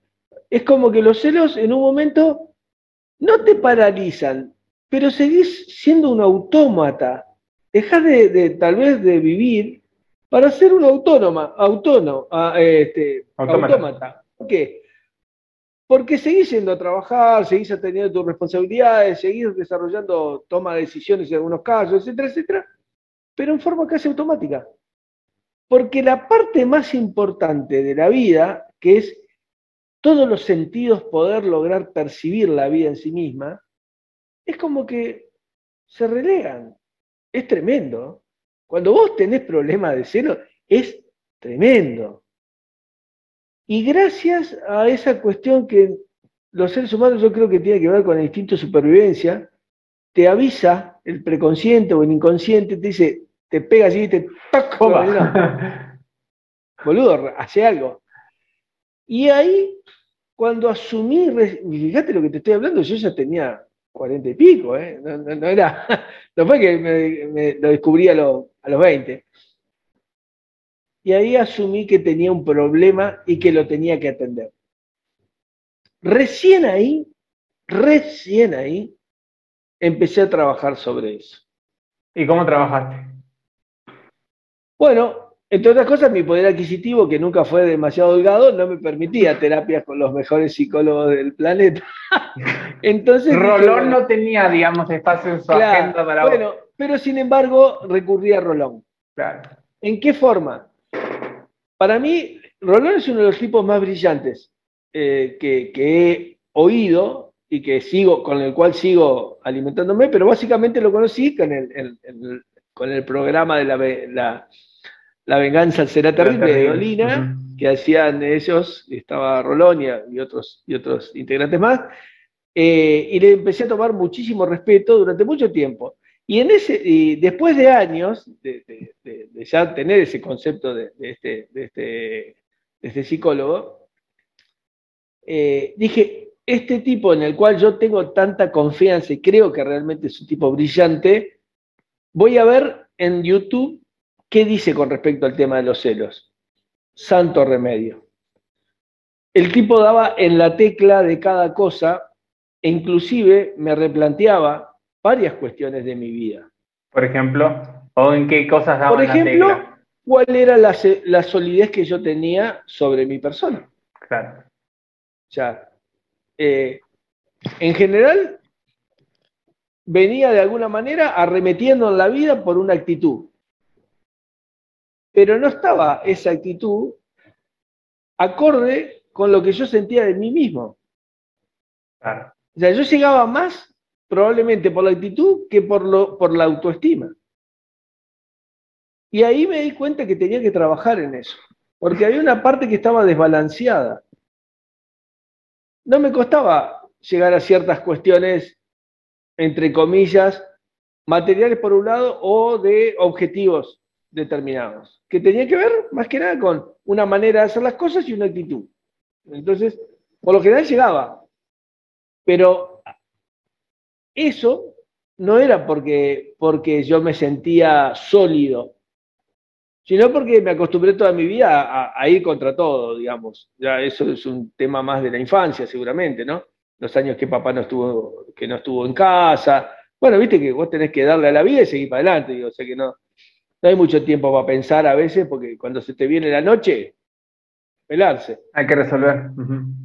S1: es como que los celos en un momento no te paralizan, pero seguís siendo un autómata. Dejas de, de, tal vez de vivir para ser un autónoma, autónomo, este, autómata. ¿Por qué? Porque seguís yendo a trabajar, seguís teniendo tus responsabilidades, seguís desarrollando toma de decisiones en algunos casos, etcétera, etcétera, pero en forma casi automática. Porque la parte más importante de la vida, que es todos los sentidos poder lograr percibir la vida en sí misma, es como que se relegan. Es tremendo. Cuando vos tenés problemas de celo, es tremendo. Y gracias a esa cuestión que los seres humanos yo creo que tiene que ver con el instinto de supervivencia, te avisa el preconsciente o el inconsciente, te dice, te pega así y te Boludo, hace algo. Y ahí, cuando asumí, fíjate lo que te estoy hablando, yo ya tenía cuarenta y pico, ¿eh? no, era, no fue que me, lo descubrí a, a los 20. Y ahí asumí que tenía un problema y que lo tenía que atender. Recién ahí, recién ahí, empecé a trabajar sobre eso.
S2: ¿Y cómo trabajaste?
S1: Bueno, entre otras cosas, mi poder adquisitivo, que nunca fue demasiado holgado, no me permitía terapias con los mejores psicólogos del planeta.
S2: Entonces. Rolón no tenía, digamos, espacio en su agenda para
S1: Bueno, pero sin embargo, recurrí a Rolón.
S2: Claro.
S1: ¿En qué forma? Para mí, Rolón es uno de los tipos más brillantes eh, que, he oído y que sigo, con el cual sigo alimentándome, pero básicamente lo conocí con el, con el programa de la, la, venganza será terrible de Dolina, que hacían ellos, estaba Rolonia y otros, y otros integrantes más, eh, y le empecé a tomar muchísimo respeto durante mucho tiempo. Y, en ese, y después de años de, ya tener ese concepto de, este, este, este, psicólogo, eh, dije, este tipo en el cual yo tengo tanta confianza y creo que realmente es un tipo brillante, voy a ver en YouTube qué dice con respecto al tema de los celos. Santo remedio. El tipo daba en la tecla de cada cosa e inclusive me replanteaba varias cuestiones de mi vida.
S2: Por ejemplo, o en qué cosas daba
S1: Por ejemplo, cuál era la, la, solidez que yo tenía sobre mi persona.
S2: Claro.
S1: O sea, eh, en general, venía de alguna manera arremetiendo en la vida por una actitud. Pero no estaba esa actitud acorde con lo que yo sentía de mí mismo.
S2: Claro.
S1: O sea, yo llegaba más probablemente por la actitud que por, lo, por la autoestima. Y ahí me di cuenta que tenía que trabajar en eso, porque había una parte que estaba desbalanceada. No me costaba llegar a ciertas cuestiones, entre comillas, materiales por un lado o de objetivos determinados, que tenían que ver más que nada con una manera de hacer las cosas y una actitud. Entonces, por lo general llegaba, pero eso no era porque, porque yo me sentía sólido, sino porque me acostumbré toda mi vida a, ir contra todo, digamos. Ya eso es un tema más de la infancia, seguramente, ¿no? Los años que papá no estuvo, que no estuvo en casa. Bueno, viste que vos tenés que darle a la vida y seguir para adelante, digo, o sea que no, no hay mucho tiempo para pensar a veces, porque cuando se te viene la noche, pelarse.
S2: Hay que resolver.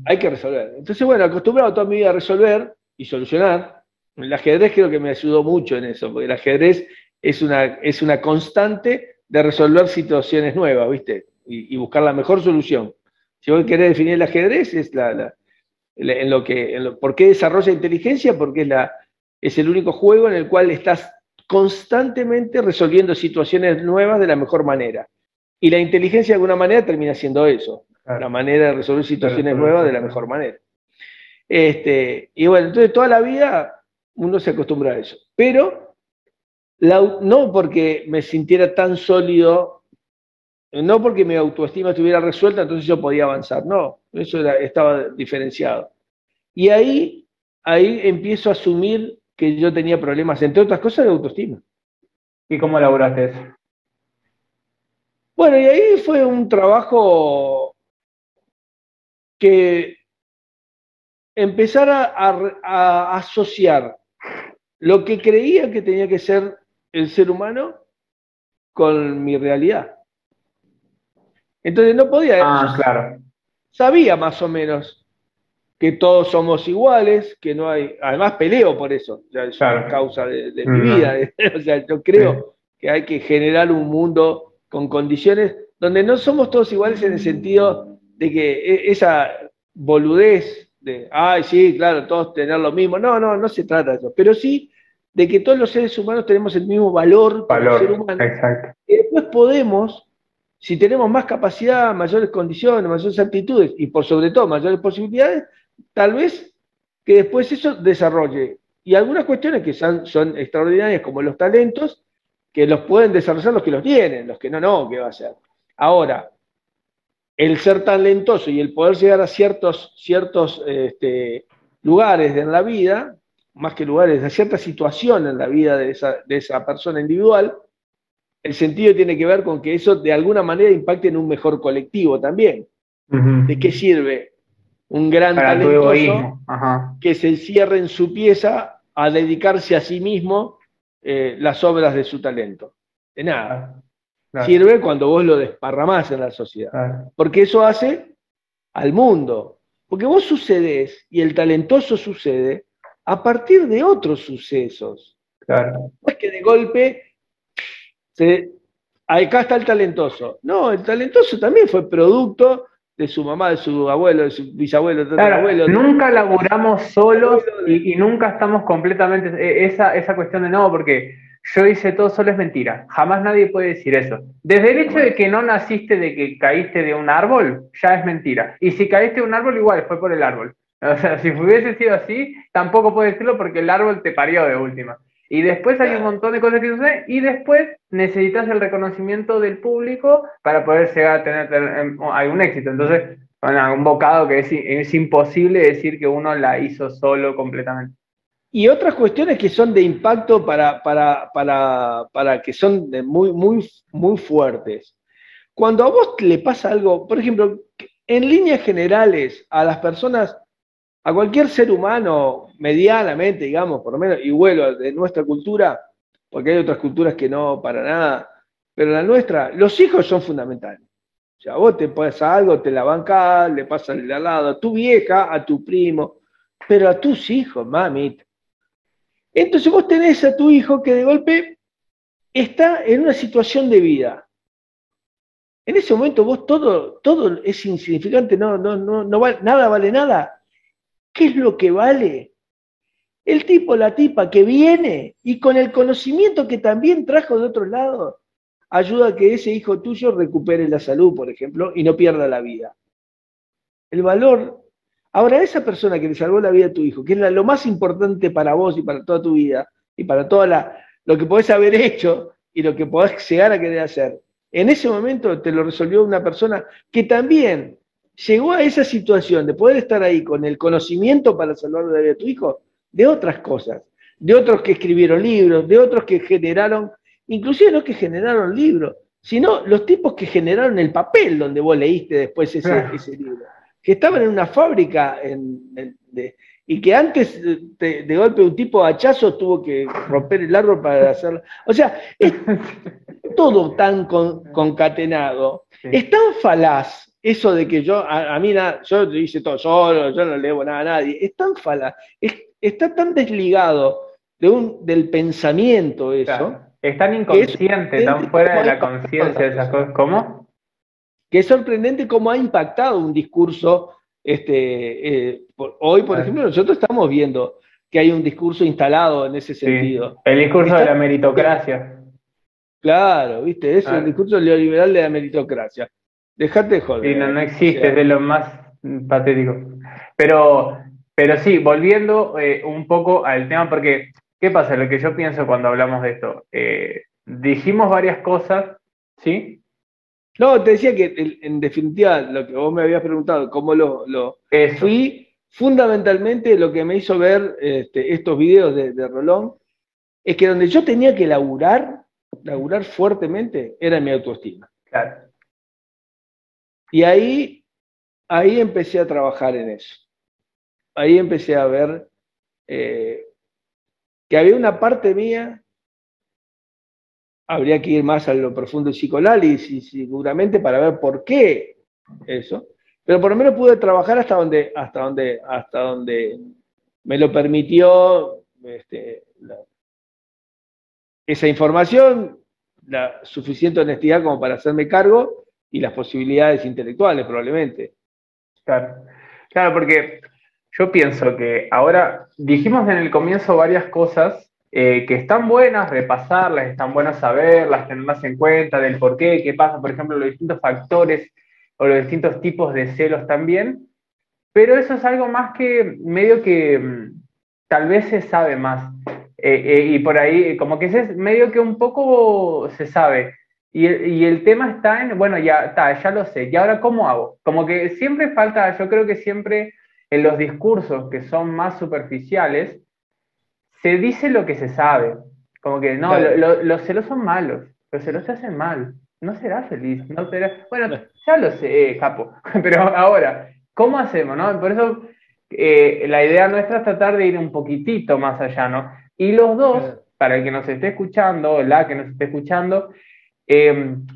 S1: Hay que resolver. Entonces, bueno, acostumbrado toda mi vida a resolver y solucionar. El ajedrez creo que me ayudó mucho en eso, porque el ajedrez es una, es una constante de resolver situaciones nuevas, ¿viste? Y, buscar la mejor solución. Si vos querés definir el ajedrez, es la, en lo que, ¿por qué desarrolla inteligencia? Porque es, la, es el único juego en el cual estás constantemente resolviendo situaciones nuevas de la mejor manera. Y la inteligencia de alguna manera termina siendo eso, la manera de resolver situaciones nuevas de la mejor manera. Este, y bueno, entonces toda la vida uno se acostumbra a eso. Pero no porque me sintiera tan sólido, no porque mi autoestima estuviera resuelta, entonces yo podía avanzar. No, eso estaba diferenciado. Y ahí, ahí empiezo a asumir que yo tenía problemas, entre otras cosas, de autoestima.
S2: ¿Y cómo elaboraste eso?
S1: Bueno, y ahí fue un trabajo que empezar a, asociar lo que creía que tenía que ser el ser humano con mi realidad. Entonces no podía.
S2: Ah, claro.
S1: Sabía más o menos que todos somos iguales, que no hay, además peleo por eso, ya es una causa de, mi vida, o sea, yo creo que hay que generar un mundo con condiciones donde no somos todos iguales en el sentido de que e, esa boludez de, ay, sí, claro, todos tener lo mismo. No, no, no se trata de eso. Pero sí de que todos los seres humanos tenemos el mismo valor,
S2: valor
S1: ser humano.
S2: Exacto.
S1: Y después podemos, si tenemos más capacidad, mayores condiciones, mayores aptitudes y por sobre todo mayores posibilidades, tal vez que después eso desarrolle. Y algunas cuestiones que son, son extraordinarias, como los talentos, que los pueden desarrollar los que los tienen, los que no, no, ¿qué va a ser? Ahora, el ser talentoso y el poder llegar a ciertos, ciertos este, lugares en la vida, más que lugares, a cierta situación en la vida de esa, de esa persona individual, el sentido tiene que ver con que eso de alguna manera impacte en un mejor colectivo también. ¿De qué sirve un gran talentoso que se encierre en su pieza a dedicarse a sí mismo eh, las obras de su talento? De nada. Sirve cuando vos lo desparramás en la sociedad. Porque eso hace al mundo. Porque vos sucedes y el talentoso sucede a partir de otros sucesos.
S2: Claro.
S1: No es que de golpe se, acá está el talentoso. No, el talentoso también fue producto de su mamá, de su abuelo, de su bisabuelo, de
S2: claro,
S1: abuelo.
S2: Nunca laburamos solos y, y, nunca estamos completamente. E, esa, esa cuestión de no, porque yo hice todo solo es mentira. Jamás nadie puede decir eso. Desde el hecho de que no naciste de que caíste de un árbol, ya es mentira. Y si caíste de un árbol, igual fue por el árbol. O sea, si hubiese sido así, tampoco puedes decirlo porque el árbol te parió de última. Y después hay un montón de cosas que suceden y después necesitas el reconocimiento del público para poder llegar a tener em, algún éxito. Entonces, bueno, un bocado que es, es imposible decir que uno la hizo solo completamente.
S1: Y otras cuestiones que son de impacto para, para, para, para que son de muy, muy, muy fuertes. Cuando a vos le pasa algo, por ejemplo, en líneas generales, a las personas, a cualquier ser humano, medianamente, digamos, por lo menos, y vuelo de nuestra cultura, porque hay otras culturas que no para nada, pero la nuestra, los hijos son fundamentales. O sea, vos te pasa algo, te la bancás, le pasa al lado a tu vieja, a tu primo, pero a tus hijos, mami, entonces vos tenés a tu hijo que de golpe está en una situación de vida. En ese momento vos todo, todo es insignificante, no, no, no, nada vale nada. ¿Qué es lo que vale? El tipo, la tipa que viene y con el conocimiento que también trajo de otro lado, ayuda a que ese hijo tuyo recupere la salud, por ejemplo, y no pierda la vida. El valor Ahora, esa persona que le salvó la vida a tu hijo, que es lo más importante para vos y para toda tu vida, y para todo lo que podés haber hecho y lo que podés llegar a querer hacer, en ese momento te lo resolvió una persona que también llegó a esa situación de poder estar ahí con el conocimiento para salvar la vida de tu hijo, de otras cosas, de otros que escribieron libros, de otros que generaron, inclusive no que generaron libros, sino los tipos que generaron el papel donde vos leíste después ese, ese libro que estaban en una fábrica y que antes de, golpe un tipo de hachazo tuvo que romper el árbol para hacerlo. O sea, es todo tan concatenado, es tan falaz eso de que yo, a, mí nada, yo hice todo solo, yo no leo nada a nadie, es tan falaz, está tan desligado de un, del pensamiento eso.
S2: Es tan inconsciente, tan fuera de la conciencia de esas cosas. ¿Cómo?
S1: que es sorprendente cómo ha impactado un discurso. Este, eh, hoy, por ejemplo, nosotros estamos viendo que hay un discurso instalado en ese sentido.
S2: el discurso de la meritocracia.
S1: Claro, viste, es el discurso neoliberal de la meritocracia. Dejate de joder.
S2: no, existe, es de lo más patético. Pero, pero sí, volviendo eh, un poco al tema, porque, ¿qué pasa? Lo que yo pienso cuando hablamos de esto, eh, dijimos varias cosas, ¿sí?
S1: No, te decía que en definitiva lo que vos me habías preguntado, cómo lo, lo fui fundamentalmente lo que me hizo ver este, estos videos de, Rolón, es que donde yo tenía que laburar, laburar fuertemente, era mi autoestima.
S2: Claro.
S1: Y ahí, ahí empecé a trabajar en eso. Ahí empecé a ver eh, que había una parte mía habría que ir más a lo profundo del psicoanálisis seguramente para ver por qué eso. Pero por lo menos pude trabajar hasta donde, hasta donde, hasta donde me lo permitió este, esa información, la suficiente honestidad como para hacerme cargo y las posibilidades intelectuales probablemente.
S2: Claro, claro porque yo pienso que ahora dijimos en el comienzo varias cosas eh, que están buenas repasarlas, están buenas saberlas, tenerlas en cuenta del por qué, qué pasa, por ejemplo, los distintos factores o los distintos tipos de celos también, pero eso es algo más que medio que mm, tal vez se sabe más. Eh, eh, y por ahí, como que es medio que un poco se sabe. Y, y, el tema está en, bueno, ya está, ya lo sé. ¿Y ahora cómo hago? Como que siempre falta, yo creo que siempre en los discursos que son más superficiales, se dice lo que se sabe. Como que no, los celos son malos, los celos se hacen mal. No será feliz, no será. Bueno, ya lo sé, capo. Pero ahora, ¿cómo hacemos? No? Por eso eh, la idea nuestra es tratar de ir un poquitito más allá, ¿no? Y los dos, para el que nos esté escuchando, la que nos esté escuchando, em,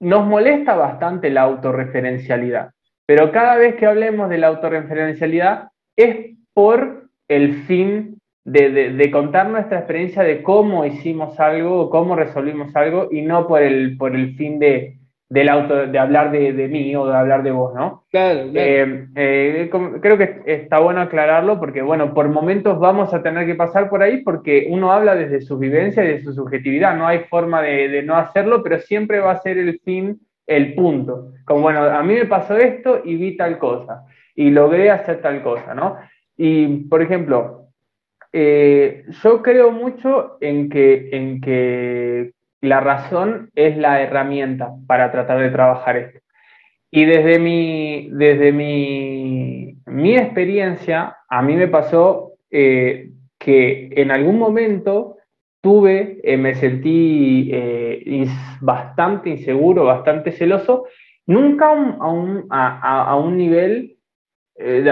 S2: nos molesta bastante la autorreferencialidad. Pero cada vez que hablemos de la autorreferencialidad es por el fin de, contar nuestra experiencia de cómo hicimos algo, cómo resolvimos algo, y no por el, por el fin de, del auto, de hablar de, mí o de hablar de vos, ¿no?
S1: Claro,
S2: eh, eh, creo que está bueno aclararlo porque, bueno, por momentos vamos a tener que pasar por ahí porque uno habla desde su vivencia y de su subjetividad, no hay forma de, no hacerlo, pero siempre va a ser el fin, el punto. Como, bueno, a mí me pasó esto y vi tal cosa, y logré hacer tal cosa, ¿no? Y, por ejemplo, eh, yo creo mucho en que, en que la razón es la herramienta para tratar de trabajar esto. Y desde mi, desde mi, mi experiencia, a mí me pasó eh, que en algún momento tuve, eh, me sentí bastante inseguro, bastante celoso, nunca a un, a, a un nivel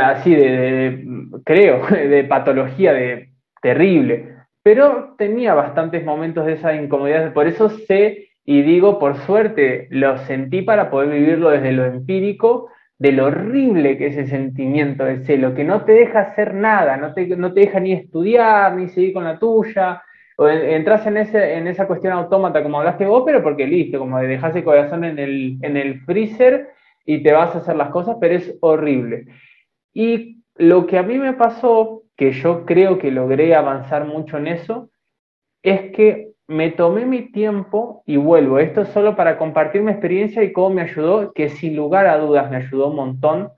S2: así de, creo, de patología, de terrible, pero tenía bastantes momentos de esa incomodidad, por eso sé y digo, por suerte, lo sentí para poder vivirlo desde lo empírico, de lo horrible que es ese sentimiento de celo, que no te deja hacer nada, no te, no te deja ni estudiar, ni seguir con la tuya, entras en, esa cuestión autómata como hablaste vos, pero porque listo, como de dejar el corazón en el, en el freezer y te vas a hacer las cosas, pero es horrible. Y lo que a mí me pasó que yo creo que logré avanzar mucho en eso, es que me tomé mi tiempo y vuelvo. Esto es solo para compartir mi experiencia y cómo me ayudó, que sin lugar a dudas me ayudó un montón,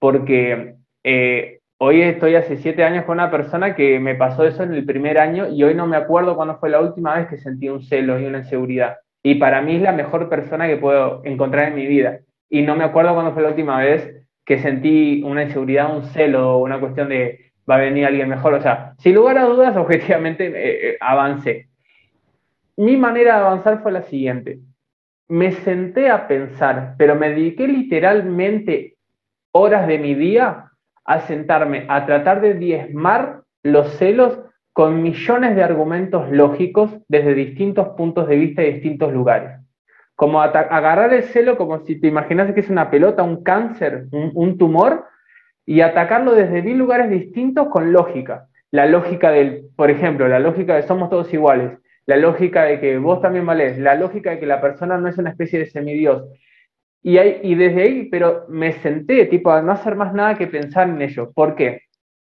S2: porque eh, hoy estoy hace siete años con una persona que me pasó eso en el primer año y hoy no me acuerdo cuándo fue la última vez que sentí un celo y una inseguridad. Y para mí es la mejor persona que puedo encontrar en mi vida. Y no me acuerdo cuándo fue la última vez que sentí una inseguridad, un celo, una cuestión de va a venir alguien mejor. O sea, sin lugar a dudas, objetivamente eh, eh, avancé. Mi manera de avanzar fue la siguiente. Me senté a pensar, pero me dediqué literalmente horas de mi día a sentarme a tratar de diezmar los celos con millones de argumentos lógicos desde distintos puntos de vista y distintos lugares. Como agarrar el celo como si te imaginas que es una pelota, un cáncer, un tumor, y atacarlo desde mil lugares distintos con lógica. La lógica del, por ejemplo, la lógica de somos todos iguales, la lógica de que vos también valés, la lógica de que la persona no es una especie de semidios. Y, hay, y desde ahí, pero me senté, tipo, a no hacer más nada que pensar en ello. ¿Por qué?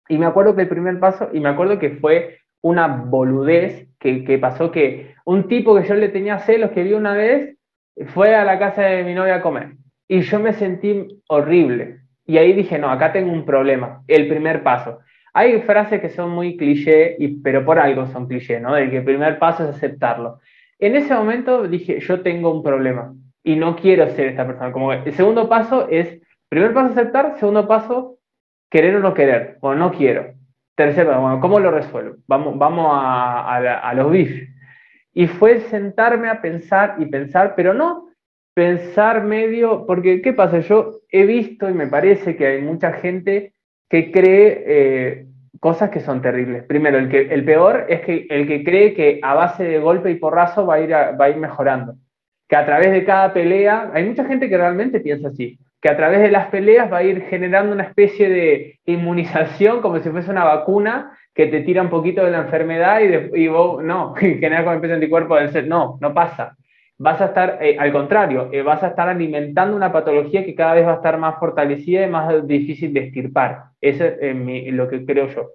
S2: Y me acuerdo que el primer paso, y me acuerdo que fue una boludez que, que pasó que un tipo que yo le tenía celos que vi una vez fue a la casa de mi novia a comer. Y yo me sentí horrible, y ahí dije, no, acá tengo un problema, el primer paso. Hay frases que son muy cliché, y, pero por algo son cliché, ¿no? El que el primer paso es aceptarlo. En ese momento dije, yo tengo un problema y no quiero ser esta persona. Como el segundo paso es, primer paso aceptar, segundo paso, querer o no querer, o no quiero. Tercero, bueno, ¿cómo lo resuelvo? Vamos, vamos a, los bifs. Y fue sentarme a pensar y pensar, pero no pensar medio, porque ¿qué pasa? Yo he visto y me parece que hay mucha gente que cree eh, cosas que son terribles. Primero, el, que, el peor es que el que cree que a base de golpe y porrazo va a, ir va a ir mejorando. Que a través de cada pelea, hay mucha gente que realmente piensa así, que a través de las peleas va a ir generando una especie de inmunización como si fuese una vacuna que te tira un poquito de la enfermedad y, de, y vos, no, genera como especie de anticuerpo del ser. No, no pasa vas a estar, eh, al contrario, eh, vas a estar alimentando una patología que cada vez va a estar más fortalecida y más difícil de estirpar. Eso es lo que creo yo.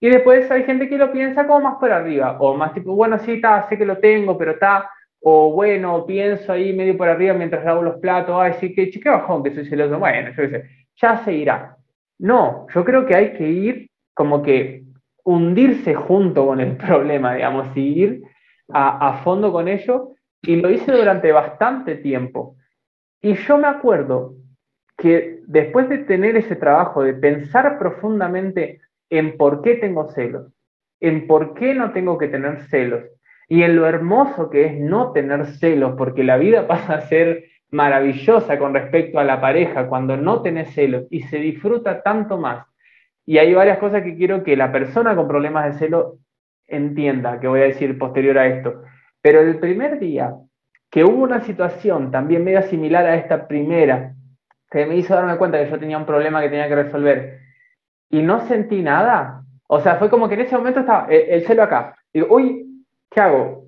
S2: Y después hay gente que lo piensa como más por arriba, o más tipo, bueno, sí, está, sé que lo tengo, pero está, o bueno, pienso ahí medio por arriba mientras lavo los platos, ay, sí, que chique bajón que soy celoso, bueno, yo qué ya se irá. No, yo creo que hay que ir como que hundirse junto con el problema, digamos, y ir a fondo con ello, y lo hice durante bastante tiempo. Y yo me acuerdo que después de tener ese trabajo, de pensar profundamente en por qué tengo celos, en por qué no tengo que tener celos y en lo hermoso que es no tener celos, porque la vida pasa a ser maravillosa con respecto a la pareja cuando no tenés celos y se disfruta tanto más. Y hay varias cosas que quiero que la persona con problemas de celo entienda, que voy a decir posterior a esto. Pero el primer día que hubo una situación también medio similar a esta primera, que me hizo darme cuenta que yo tenía un problema que tenía que resolver, y no sentí nada. O sea, fue como que en ese momento estaba el, celo acá. Digo, uy, ¿qué hago?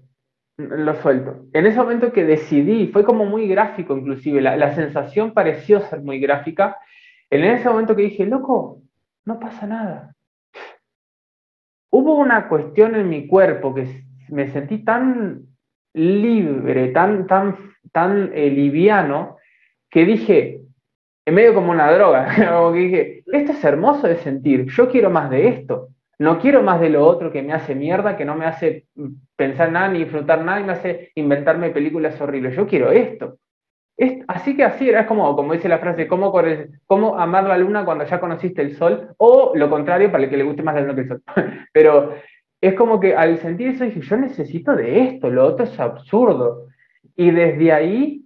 S2: Lo suelto. En ese momento que decidí, fue como muy gráfico inclusive, la, sensación pareció ser muy gráfica. En ese momento que dije, loco, no pasa nada. Hubo una cuestión en mi cuerpo que me sentí tan libre, tan, tan, tan eh, liviano, que dije, en medio como una droga, como dije, esto es hermoso de sentir, yo quiero más de esto, no quiero más de lo otro que me hace mierda, que no me hace pensar nada ni disfrutar nada y me hace inventarme películas horribles, yo quiero esto. así que así era, es como, como dice la frase, ¿cómo, ¿cómo amar la luna cuando ya conociste el sol? O lo contrario, para el que le guste más la luna que el sol. Pero es como que al sentir eso dije, yo necesito de esto, lo otro es absurdo. Y desde ahí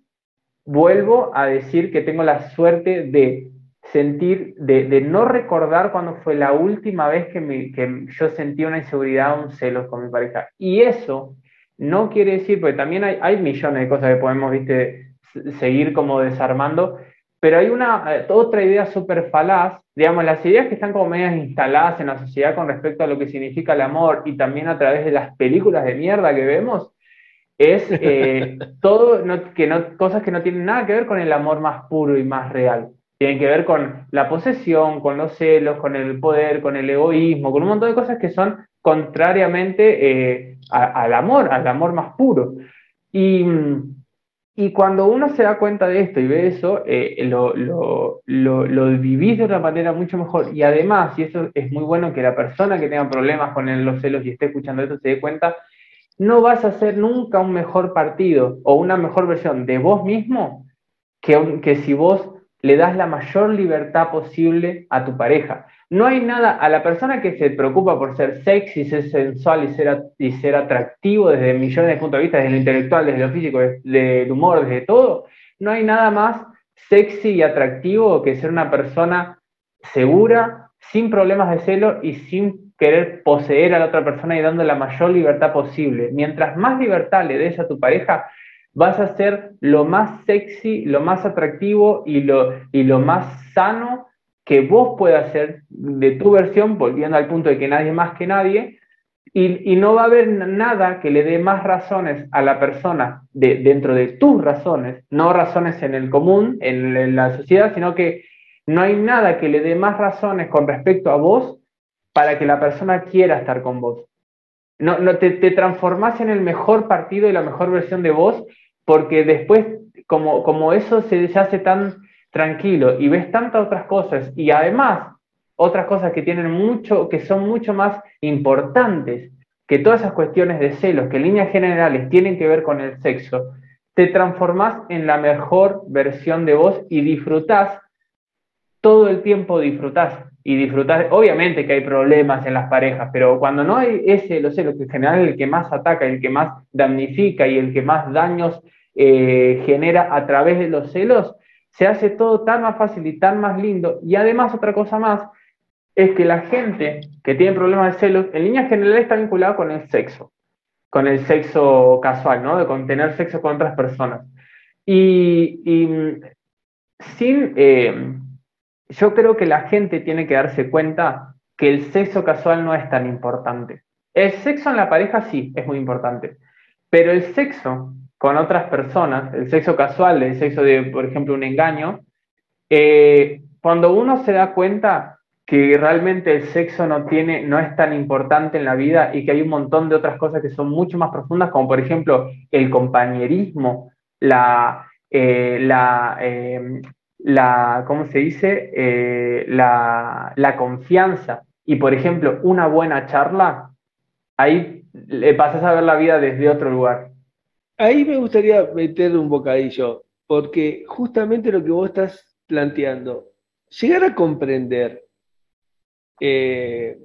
S2: vuelvo a decir que tengo la suerte de sentir, de, no recordar cuando fue la última vez que, que yo sentí una inseguridad o un celos con mi pareja. Y eso no quiere decir, porque también hay, hay millones de cosas que podemos, viste, seguir como desarmando, pero hay una eh, otra idea súper falaz, digamos, las ideas que están como medias instaladas en la sociedad con respecto a lo que significa el amor y también a través de las películas de mierda que vemos, es eh, todo que no, cosas que no tienen nada que ver con el amor más puro y más real. Tienen que ver con la posesión, con los celos, con el poder, con el egoísmo, con un montón de cosas que son contrariamente eh, al amor, al amor más puro. Y, cuando uno se da cuenta de esto y ve eso, eh, lo, lo, vivís de una manera mucho mejor. Y además, y eso es muy bueno que la persona que tenga problemas con los celos y esté escuchando esto se dé cuenta, no vas a ser nunca un mejor partido o una mejor versión de vos mismo que si vos le das la mayor libertad posible a tu pareja. No hay nada, a la persona que se preocupa por ser sexy, ser sensual y ser, y ser atractivo desde millones de puntos de vista, desde lo intelectual, desde lo físico, desde el humor, desde todo, no hay nada más sexy y atractivo que ser una persona segura, sin problemas de celo y sin querer poseer a la otra persona y dando la mayor libertad posible. Mientras más libertad le des a tu pareja, vas a ser lo más sexy, lo más atractivo y lo, y lo más sano que vos puedas ser de tu versión, volviendo al punto de que nadie más que nadie, y, no va a haber nada que le dé más razones a la persona de, dentro de tus razones, no razones en el común, en la sociedad, sino que no hay nada que le dé más razones con respecto a vos para que la persona quiera estar con vos. No, no te, te transformás en el mejor partido y la mejor versión de vos, porque después, como, como eso se, se hace tan tranquilo y ves tantas otras cosas, y además otras cosas que tienen mucho, que son mucho más importantes que todas esas cuestiones de celos, que en líneas generales tienen que ver con el sexo, te transformás en la mejor versión de vos y disfrutás, todo el tiempo disfrutás y disfrutar. Obviamente que hay problemas en las parejas, pero cuando no hay ese, lo sé, lo que en general es el que más ataca, el que más damnifica y el que más daños eh, genera a través de los celos, se hace todo tan más fácil y tan más lindo. Y además, otra cosa más, es que la gente que tiene problemas de celos, en líneas generales está vinculada con el sexo, con el sexo casual, ¿no? De con tener sexo con otras personas. Y, y sin. Eh, yo creo que la gente tiene que darse cuenta que el sexo casual no es tan importante. El sexo en la pareja sí es muy importante, pero el sexo con otras personas, el sexo casual, el sexo de, por ejemplo, un engaño, eh, cuando uno se da cuenta que realmente el sexo no tiene, no es tan importante en la vida y que hay un montón de otras cosas que son mucho más profundas, como por ejemplo el compañerismo, la, eh, la, em, la, ¿cómo se dice? Eh, la, la, confianza y por ejemplo una buena charla, ahí le pasas a ver la vida desde otro lugar.
S1: Ahí me gustaría meter un bocadillo, porque justamente lo que vos estás planteando, llegar a comprender eh,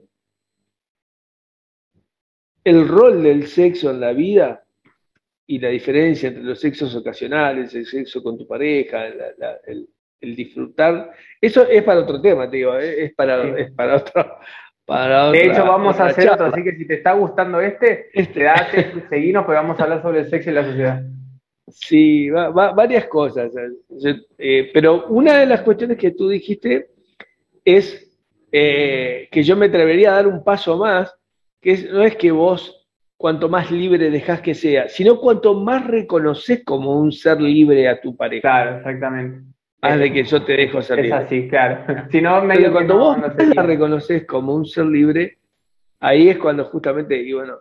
S1: el rol del sexo en la vida y la diferencia entre los sexos ocasionales, el sexo con tu pareja, el, disfrutar, eso es para otro tema, te digo, eh, es, para, es para otro. Para
S2: de hecho, vamos a hacer otro, así que si te está gustando este, este. date, seguinos, pues vamos a hablar sobre el sexo y la sociedad.
S1: Sí, varias cosas. Eh, pero una de las cuestiones que tú dijiste es eh, que yo me atrevería a dar un paso más, que no es que vos cuanto más libre dejas que sea, sino cuanto más reconoces como un ser libre a tu pareja.
S2: Claro, exactamente.
S1: Haz de que yo te dejo ser
S2: libre. Es así, claro. Si no, medio
S1: cuando vos la reconoces como un ser libre, ahí es cuando justamente, y bueno,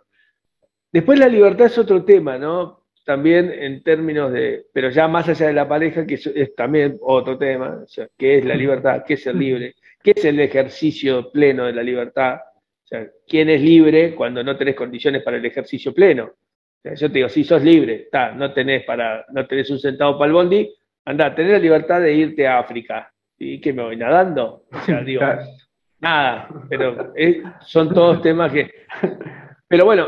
S1: después la libertad es otro tema, ¿no? También en términos de, pero ya más allá de la pareja, que es, también otro tema, o sea, ¿qué es la libertad? ¿Qué es ser libre? ¿Qué es el ejercicio pleno de la libertad? O sea, ¿quién es libre cuando no tenés condiciones para el ejercicio pleno? yo te digo, si sos libre, no tenés para, no tenés un centavo para el bondi, anda, tenés la libertad de irte a África. ¿Y que me voy nadando? O sea, digo, nada, pero son todos temas que. Pero bueno,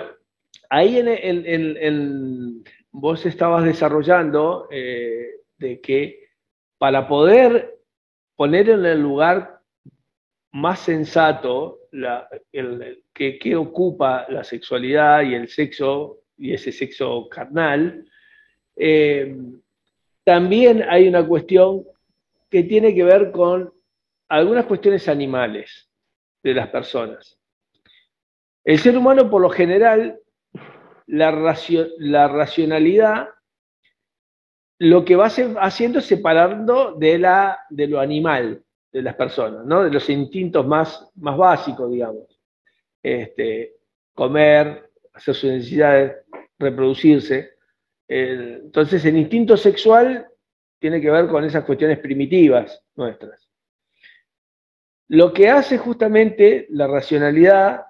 S1: ahí en, vos estabas desarrollando eh, de que para poder poner en el lugar más sensato la, el, que, ocupa la sexualidad y el sexo y ese sexo carnal, eh, también hay una cuestión que tiene que ver con algunas cuestiones animales de las personas. El ser humano, por lo general, la, racionalidad lo que va haciendo es separando de, lo animal de las personas, ¿no? de los instintos más, más básicos, digamos. Este, comer, hacer sus necesidades, reproducirse. Entonces, el instinto sexual tiene que ver con esas cuestiones primitivas nuestras. Lo que hace justamente la racionalidad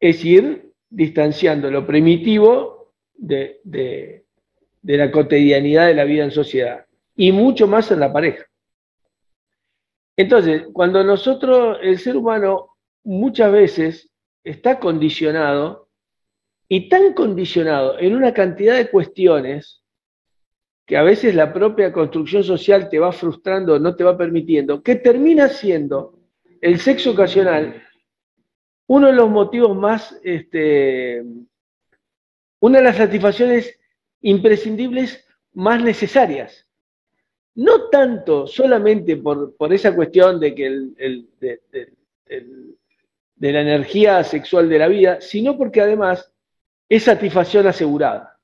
S1: es ir distanciando lo primitivo de, de la cotidianidad de la vida en sociedad y mucho más en la pareja. Entonces, cuando nosotros, el ser humano muchas veces está condicionado y tan condicionado en una cantidad de cuestiones que a veces la propia construcción social te va frustrando, no te va permitiendo, que termina siendo el sexo ocasional uno de los motivos más, este, una de las satisfacciones imprescindibles más necesarias. No tanto solamente por, esa cuestión de, que el, de, la energía sexual de la vida, sino porque además es satisfacción asegurada.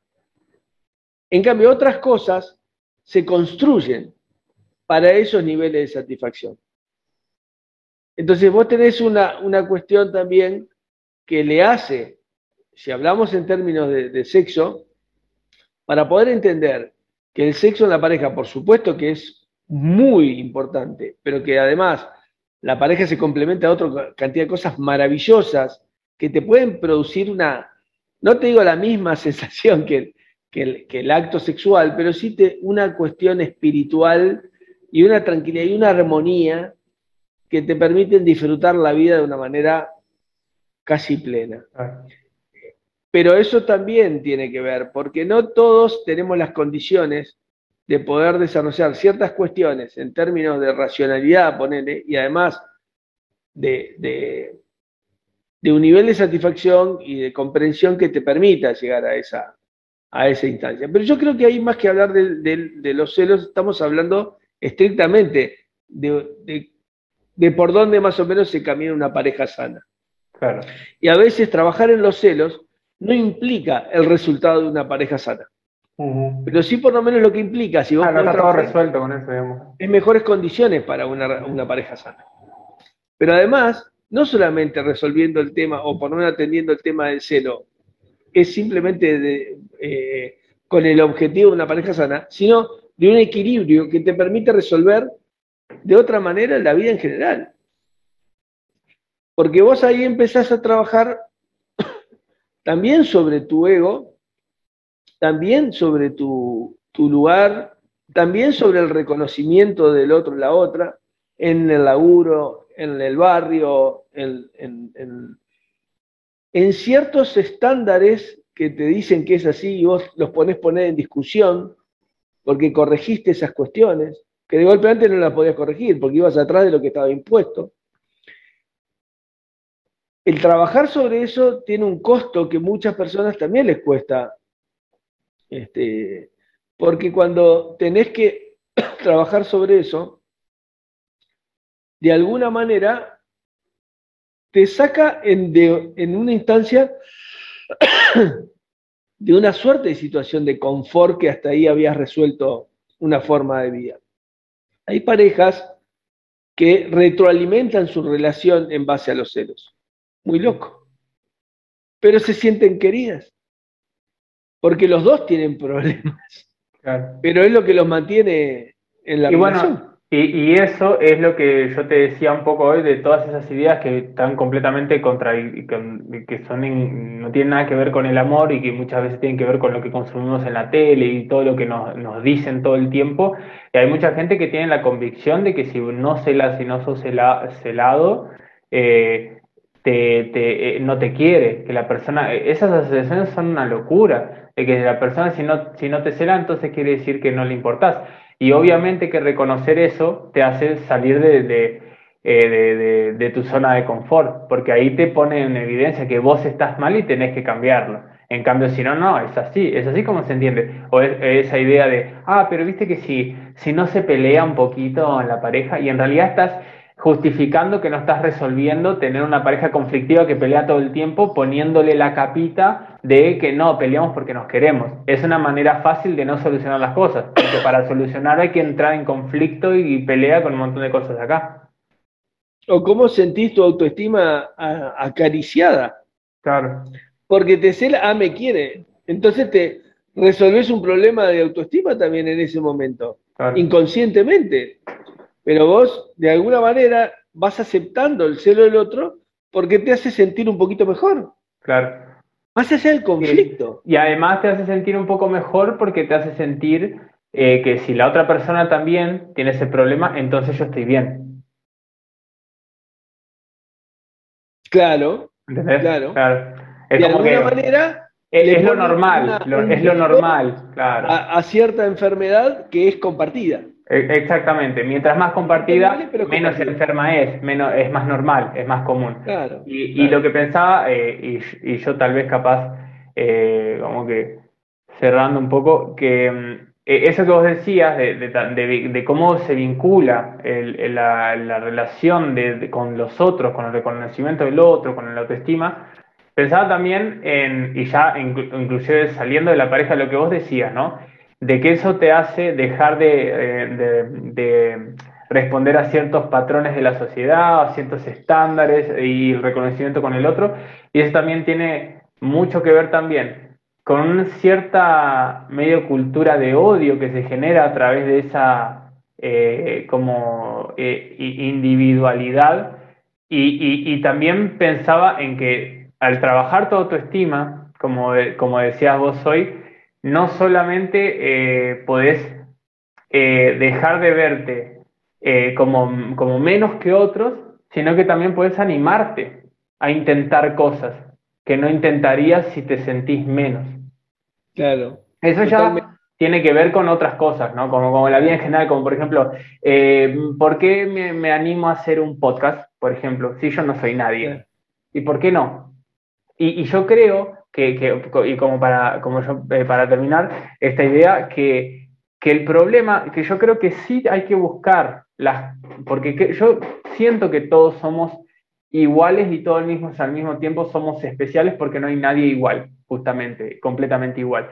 S1: En cambio, otras cosas se construyen para esos niveles de satisfacción. Entonces vos tenés una, una cuestión también que le hace, si hablamos en términos de sexo, para poder entender que el sexo en la pareja, por supuesto que es muy importante, pero que además la pareja se complementa a otra cantidad de cosas maravillosas que te pueden producir una, no te digo la misma sensación que, que, el, acto sexual, pero sí te, una cuestión espiritual y una tranquilidad y una armonía que te permiten disfrutar la vida de una manera casi plena. Ah. Pero eso también tiene que ver, porque no todos tenemos las condiciones de poder desarrollar ciertas cuestiones en términos de racionalidad, ponele, y además de, un nivel de satisfacción y de comprensión que te permita llegar a esa, a esa instancia. Pero yo creo que hay más que hablar de, los celos, estamos hablando estrictamente de, de, por dónde más o menos se camina una pareja sana. Y a veces trabajar en los celos no implica el resultado de una pareja sana. Pero sí por lo menos lo que implica, si vos
S2: ah, no está todo resuelto con eso, digamos.
S1: es mejores condiciones para una, una, pareja sana. Pero además, no solamente resolviendo el tema o por lo menos atendiendo el tema del celo, es simplemente eh, con el objetivo de una pareja sana, sino de un equilibrio que te permite resolver de otra manera la vida en general. Porque vos ahí empezás a trabajar también sobre tu ego, también sobre tu, lugar, también sobre el reconocimiento del otro, la otra, en el laburo, en el barrio, en, en ciertos estándares que te dicen que es así y vos los pones poner en discusión porque corregiste esas cuestiones, que de golpe antes no las podías corregir porque ibas atrás de lo que estaba impuesto. El trabajar sobre eso tiene un costo que muchas personas también les cuesta, este, porque cuando tenés que trabajar sobre eso, de alguna manera te saca en, en una instancia de una suerte de situación de confort que hasta ahí habías resuelto una forma de vida. Hay parejas que retroalimentan su relación en base a los celos. Muy loco. Pero se sienten queridas. Porque los dos tienen problemas. Pero es lo que los mantiene en la relación.
S2: Y, eso es lo que yo te decía un poco hoy de todas esas ideas que están completamente contra, que son no tienen nada que ver con el amor y que muchas veces tienen que ver con lo que consumimos en la tele y todo lo que nos, dicen todo el tiempo. Y hay mucha gente que tiene la convicción de que si no celas, si no sos celado, eh, te, eh, no te quiere, que la persona, esas asociaciones son una locura, de que la persona si no, si no te cela, entonces quiere decir que no le importás. Y obviamente que reconocer eso te hace salir eh, de, de, tu zona de confort, porque ahí te pone en evidencia que vos estás mal y tenés que cambiarlo. En cambio, si no, no, es así, es así como se entiende. O es, esa idea de, ah, pero viste que si, si no se pelea un poquito en la pareja y en realidad estás justificando que no estás resolviendo tener una pareja conflictiva que pelea todo el tiempo, poniéndole la capita de que no, peleamos porque nos queremos. Es una manera fácil de no solucionar las cosas, porque para solucionar hay que entrar en conflicto y pelea con un montón de cosas acá.
S1: ¿O cómo sentís tu autoestima acariciada?
S2: Claro.
S1: Porque te cela, ah, me quiere. Entonces te resolves un problema de autoestima también en ese momento, inconscientemente. Pero vos, de alguna manera, vas aceptando el celo del otro porque te hace sentir un poquito mejor.
S2: Claro.
S1: Más allá del conflicto.
S2: Y, además te hace sentir un poco mejor porque te hace sentir eh, que si la otra persona también tiene ese problema, entonces yo estoy bien.
S1: Claro.
S2: ¿Entendés?
S1: Claro.
S2: de
S1: alguna manera.
S2: Es, lo normal, es lo normal, claro.
S1: a cierta enfermedad que es compartida.
S2: E, exactamente, mientras más compartida, menos enferma es, menos, es más normal, es más común. y, lo que pensaba, eh, y, yo tal vez capaz, eh, como que cerrando un poco, que mm, e, eso que vos decías de, cómo se vincula la, relación con los otros, con el reconocimiento del otro, con la autoestima, pensaba también en, y ya inclusive saliendo de la pareja, lo que vos decías, ¿no? De que eso te hace dejar eh, de, responder a ciertos patrones de la sociedad, a ciertos estándares y reconocimiento con el otro. Y eso también tiene mucho que ver también con una cierta medio cultura de odio que se genera a través de esa eh, como eh, individualidad. Y, también pensaba en que al trabajar tu autoestima, como, como decías vos hoy, no solamente eh, podés eh, dejar de verte eh, como, como, menos que otros, sino que también puedes animarte a intentar cosas que no intentarías si te sentís menos.
S1: Claro.
S2: Eso ya tiene que ver con otras cosas, ¿no? Como, como la vida en general, como por ejemplo, ¿por qué me, animo a hacer un podcast, por ejemplo, si yo no soy nadie? ¿Y por qué no? Y, y yo creo que, y como para, eh, para terminar, esta idea que, que, el problema, que yo creo que sí hay que buscar las, porque yo siento que todos somos iguales y todos mismos al mismo tiempo somos especiales porque no hay nadie igual, justamente, completamente igual.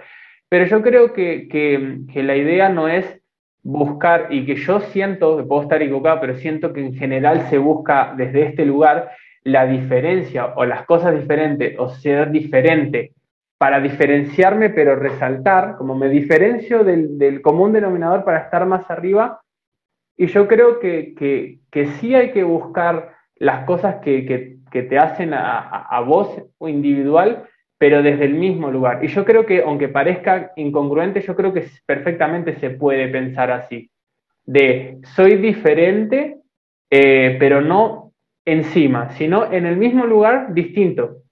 S2: Pero yo creo que, que, la idea no es buscar, y que yo siento, puedo estar equivocado, pero siento que en general se busca desde este lugar la diferencia o las cosas diferentes o ser diferente para diferenciarme, pero resaltar, como me diferencio del, común denominador para estar más arriba. Y yo creo que, que, sí hay que buscar las cosas que, te hacen a, a, vos o individual, pero desde el mismo lugar. Y yo creo que, aunque parezca incongruente, yo creo que perfectamente se puede pensar así. De soy diferente, eh, pero no encima, sino en el mismo lugar distinto.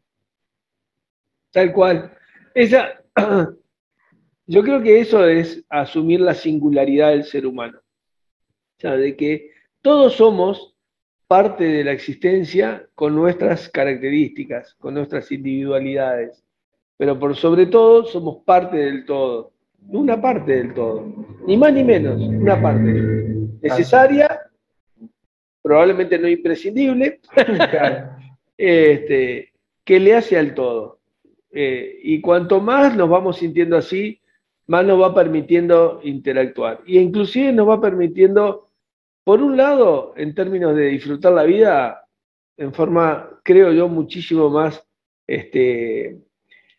S1: Tal cual. Esa, yo creo que eso es asumir la singularidad del ser humano. O sea, de que todos somos parte de la existencia con nuestras características, con nuestras individualidades, pero por sobre todo somos parte del todo, una parte del todo, ni más ni menos, una parte necesaria, probablemente no imprescindible, este, que le hace al todo. Eh, y cuanto más nos vamos sintiendo así, más nos va permitiendo interactuar. Y inclusive nos va permitiendo, por un lado, en términos de disfrutar la vida, en forma, creo yo, muchísimo más, este,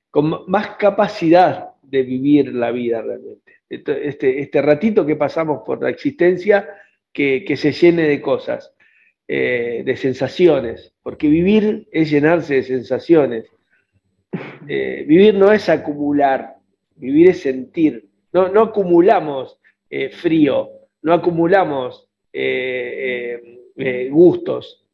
S1: con más capacidad de vivir la vida realmente. Este, este ratito que pasamos por la existencia, que, se llene de cosas, eh, de sensaciones, porque vivir es llenarse de sensaciones eh, vivir no es acumular, vivir es sentir. No, no acumulamos eh, frío, no acumulamos gustos,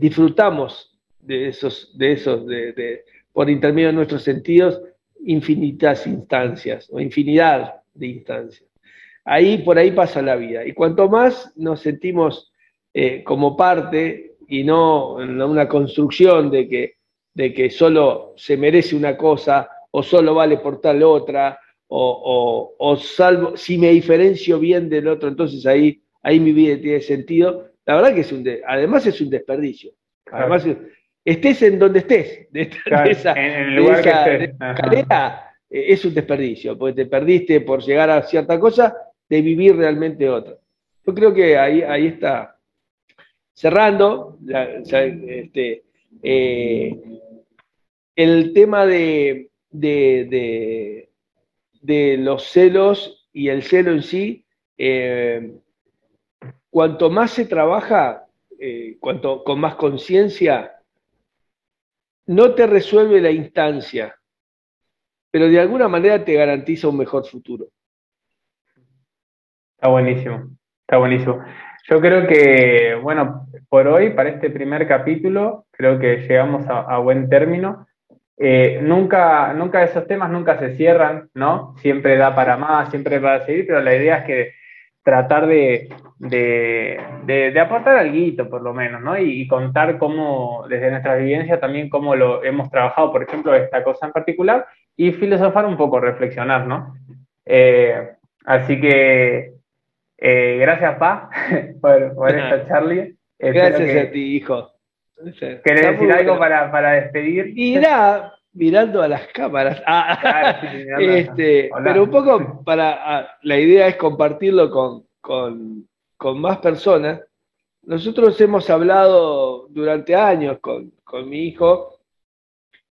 S1: disfrutamos de esos, de esos, de, por intermedio de nuestros sentidos, infinitas instancias o infinidad de instancias. Ahí, por ahí pasa la vida. Y cuanto más nos sentimos como parte y no en una construcción de que de que solo se merece una cosa o solo vale por tal otra, o, salvo, si me diferencio bien del otro, entonces ahí, ahí mi vida tiene sentido. La verdad que es un, además es un desperdicio. Además, estés en donde estés, de, esa, escalera, eh, es un desperdicio, porque te perdiste por llegar a cierta cosa de vivir realmente otra. Yo creo que ahí, ahí está. Cerrando, este, eh, el tema de, los celos y el celo en sí, eh, cuanto más se trabaja, eh, cuanto con más conciencia, no te resuelve la instancia, pero de alguna manera te garantiza un mejor futuro.
S2: Está buenísimo, está buenísimo. Yo creo que, bueno, por hoy, para este primer capítulo, creo que llegamos a buen término. Eh, nunca, nunca esos temas nunca se cierran, ¿no? Siempre da para más, siempre va a seguir, pero la idea es que tratar de, de, aportar algo, por lo menos, ¿no? Y, contar cómo, desde nuestra vivencia, también cómo lo hemos trabajado, por ejemplo, esta cosa en particular, y filosofar un poco, reflexionar, ¿no? Eh, así que, eh, gracias, Pa, por, por esta, Charlie.
S1: Gracias a ti, hijo.
S2: ¿Querés decir algo para, para despedir?
S1: Irá mirando a las cámaras. Ah, este, pero un poco para. Ah, la idea es compartirlo con, con, más personas. Nosotros hemos hablado durante años con, mi hijo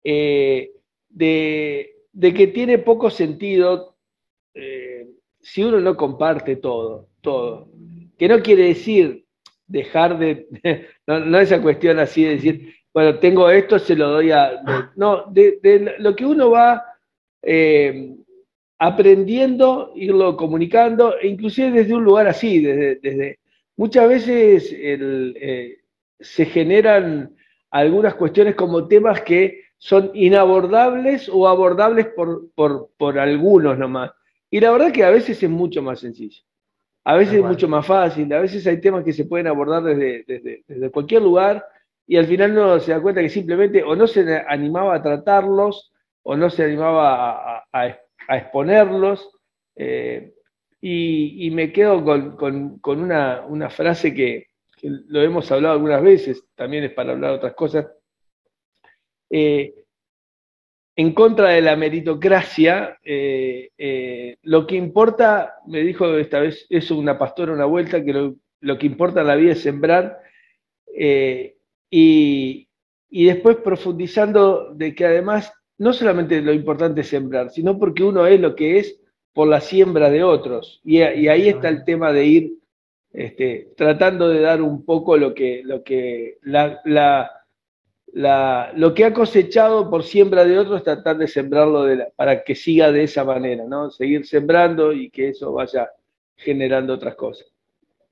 S1: eh, de, de, que tiene poco sentido eh, si uno no comparte todo, todo. Que no quiere decir dejar de, no, esa cuestión así de decir, bueno, tengo esto, se lo doy a, no, de, lo que uno va eh, aprendiendo, irlo comunicando, e inclusive desde un lugar así, desde, desde muchas veces eh, se generan algunas cuestiones como temas que son inabordables o abordables por, por, por algunos nomás. Y la verdad que a veces es mucho más sencillo. A veces es mucho más fácil, a veces hay temas que se pueden abordar desde, desde, cualquier lugar y al final uno se da cuenta que simplemente o no se animaba a tratarlos o no se animaba a, exponerlos. Eh, y, me quedo con, una, frase que, lo hemos hablado algunas veces, también es para hablar otras cosas, eh, en contra de la meritocracia, eh, eh, lo que importa, me dijo esta vez eso una pastora una vuelta, que lo, que importa en la vida es sembrar, y, y después profundizando de que además no solamente lo importante es sembrar, sino porque uno es lo que es por la siembra de otros. Y, ahí está el tema de ir este, tratando de dar un poco lo que, lo que la, lo que ha cosechado por siembra de otros, tratar de sembrarlo para que siga de esa manera, ¿no? Seguir sembrando y que eso vaya generando otras cosas.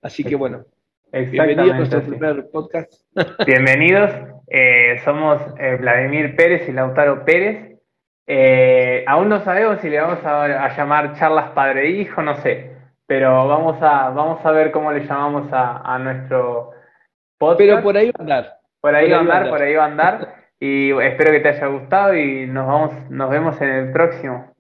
S1: Así que bueno, bienvenidos a nuestro primer podcast.
S2: Bienvenidos, eh, somos eh, Vladimir Pérez y Lautaro Pérez. Eh, aún no sabemos si le vamos a, llamar charlas padre-hijo, no sé, pero vamos a, vamos a ver cómo le llamamos a, a nuestro
S1: podcast. Pero por ahí va a andar.
S2: Por ahí, va a andar, por ahí va a andar. Y espero que te haya gustado y nos vamos, nos vemos en el próximo.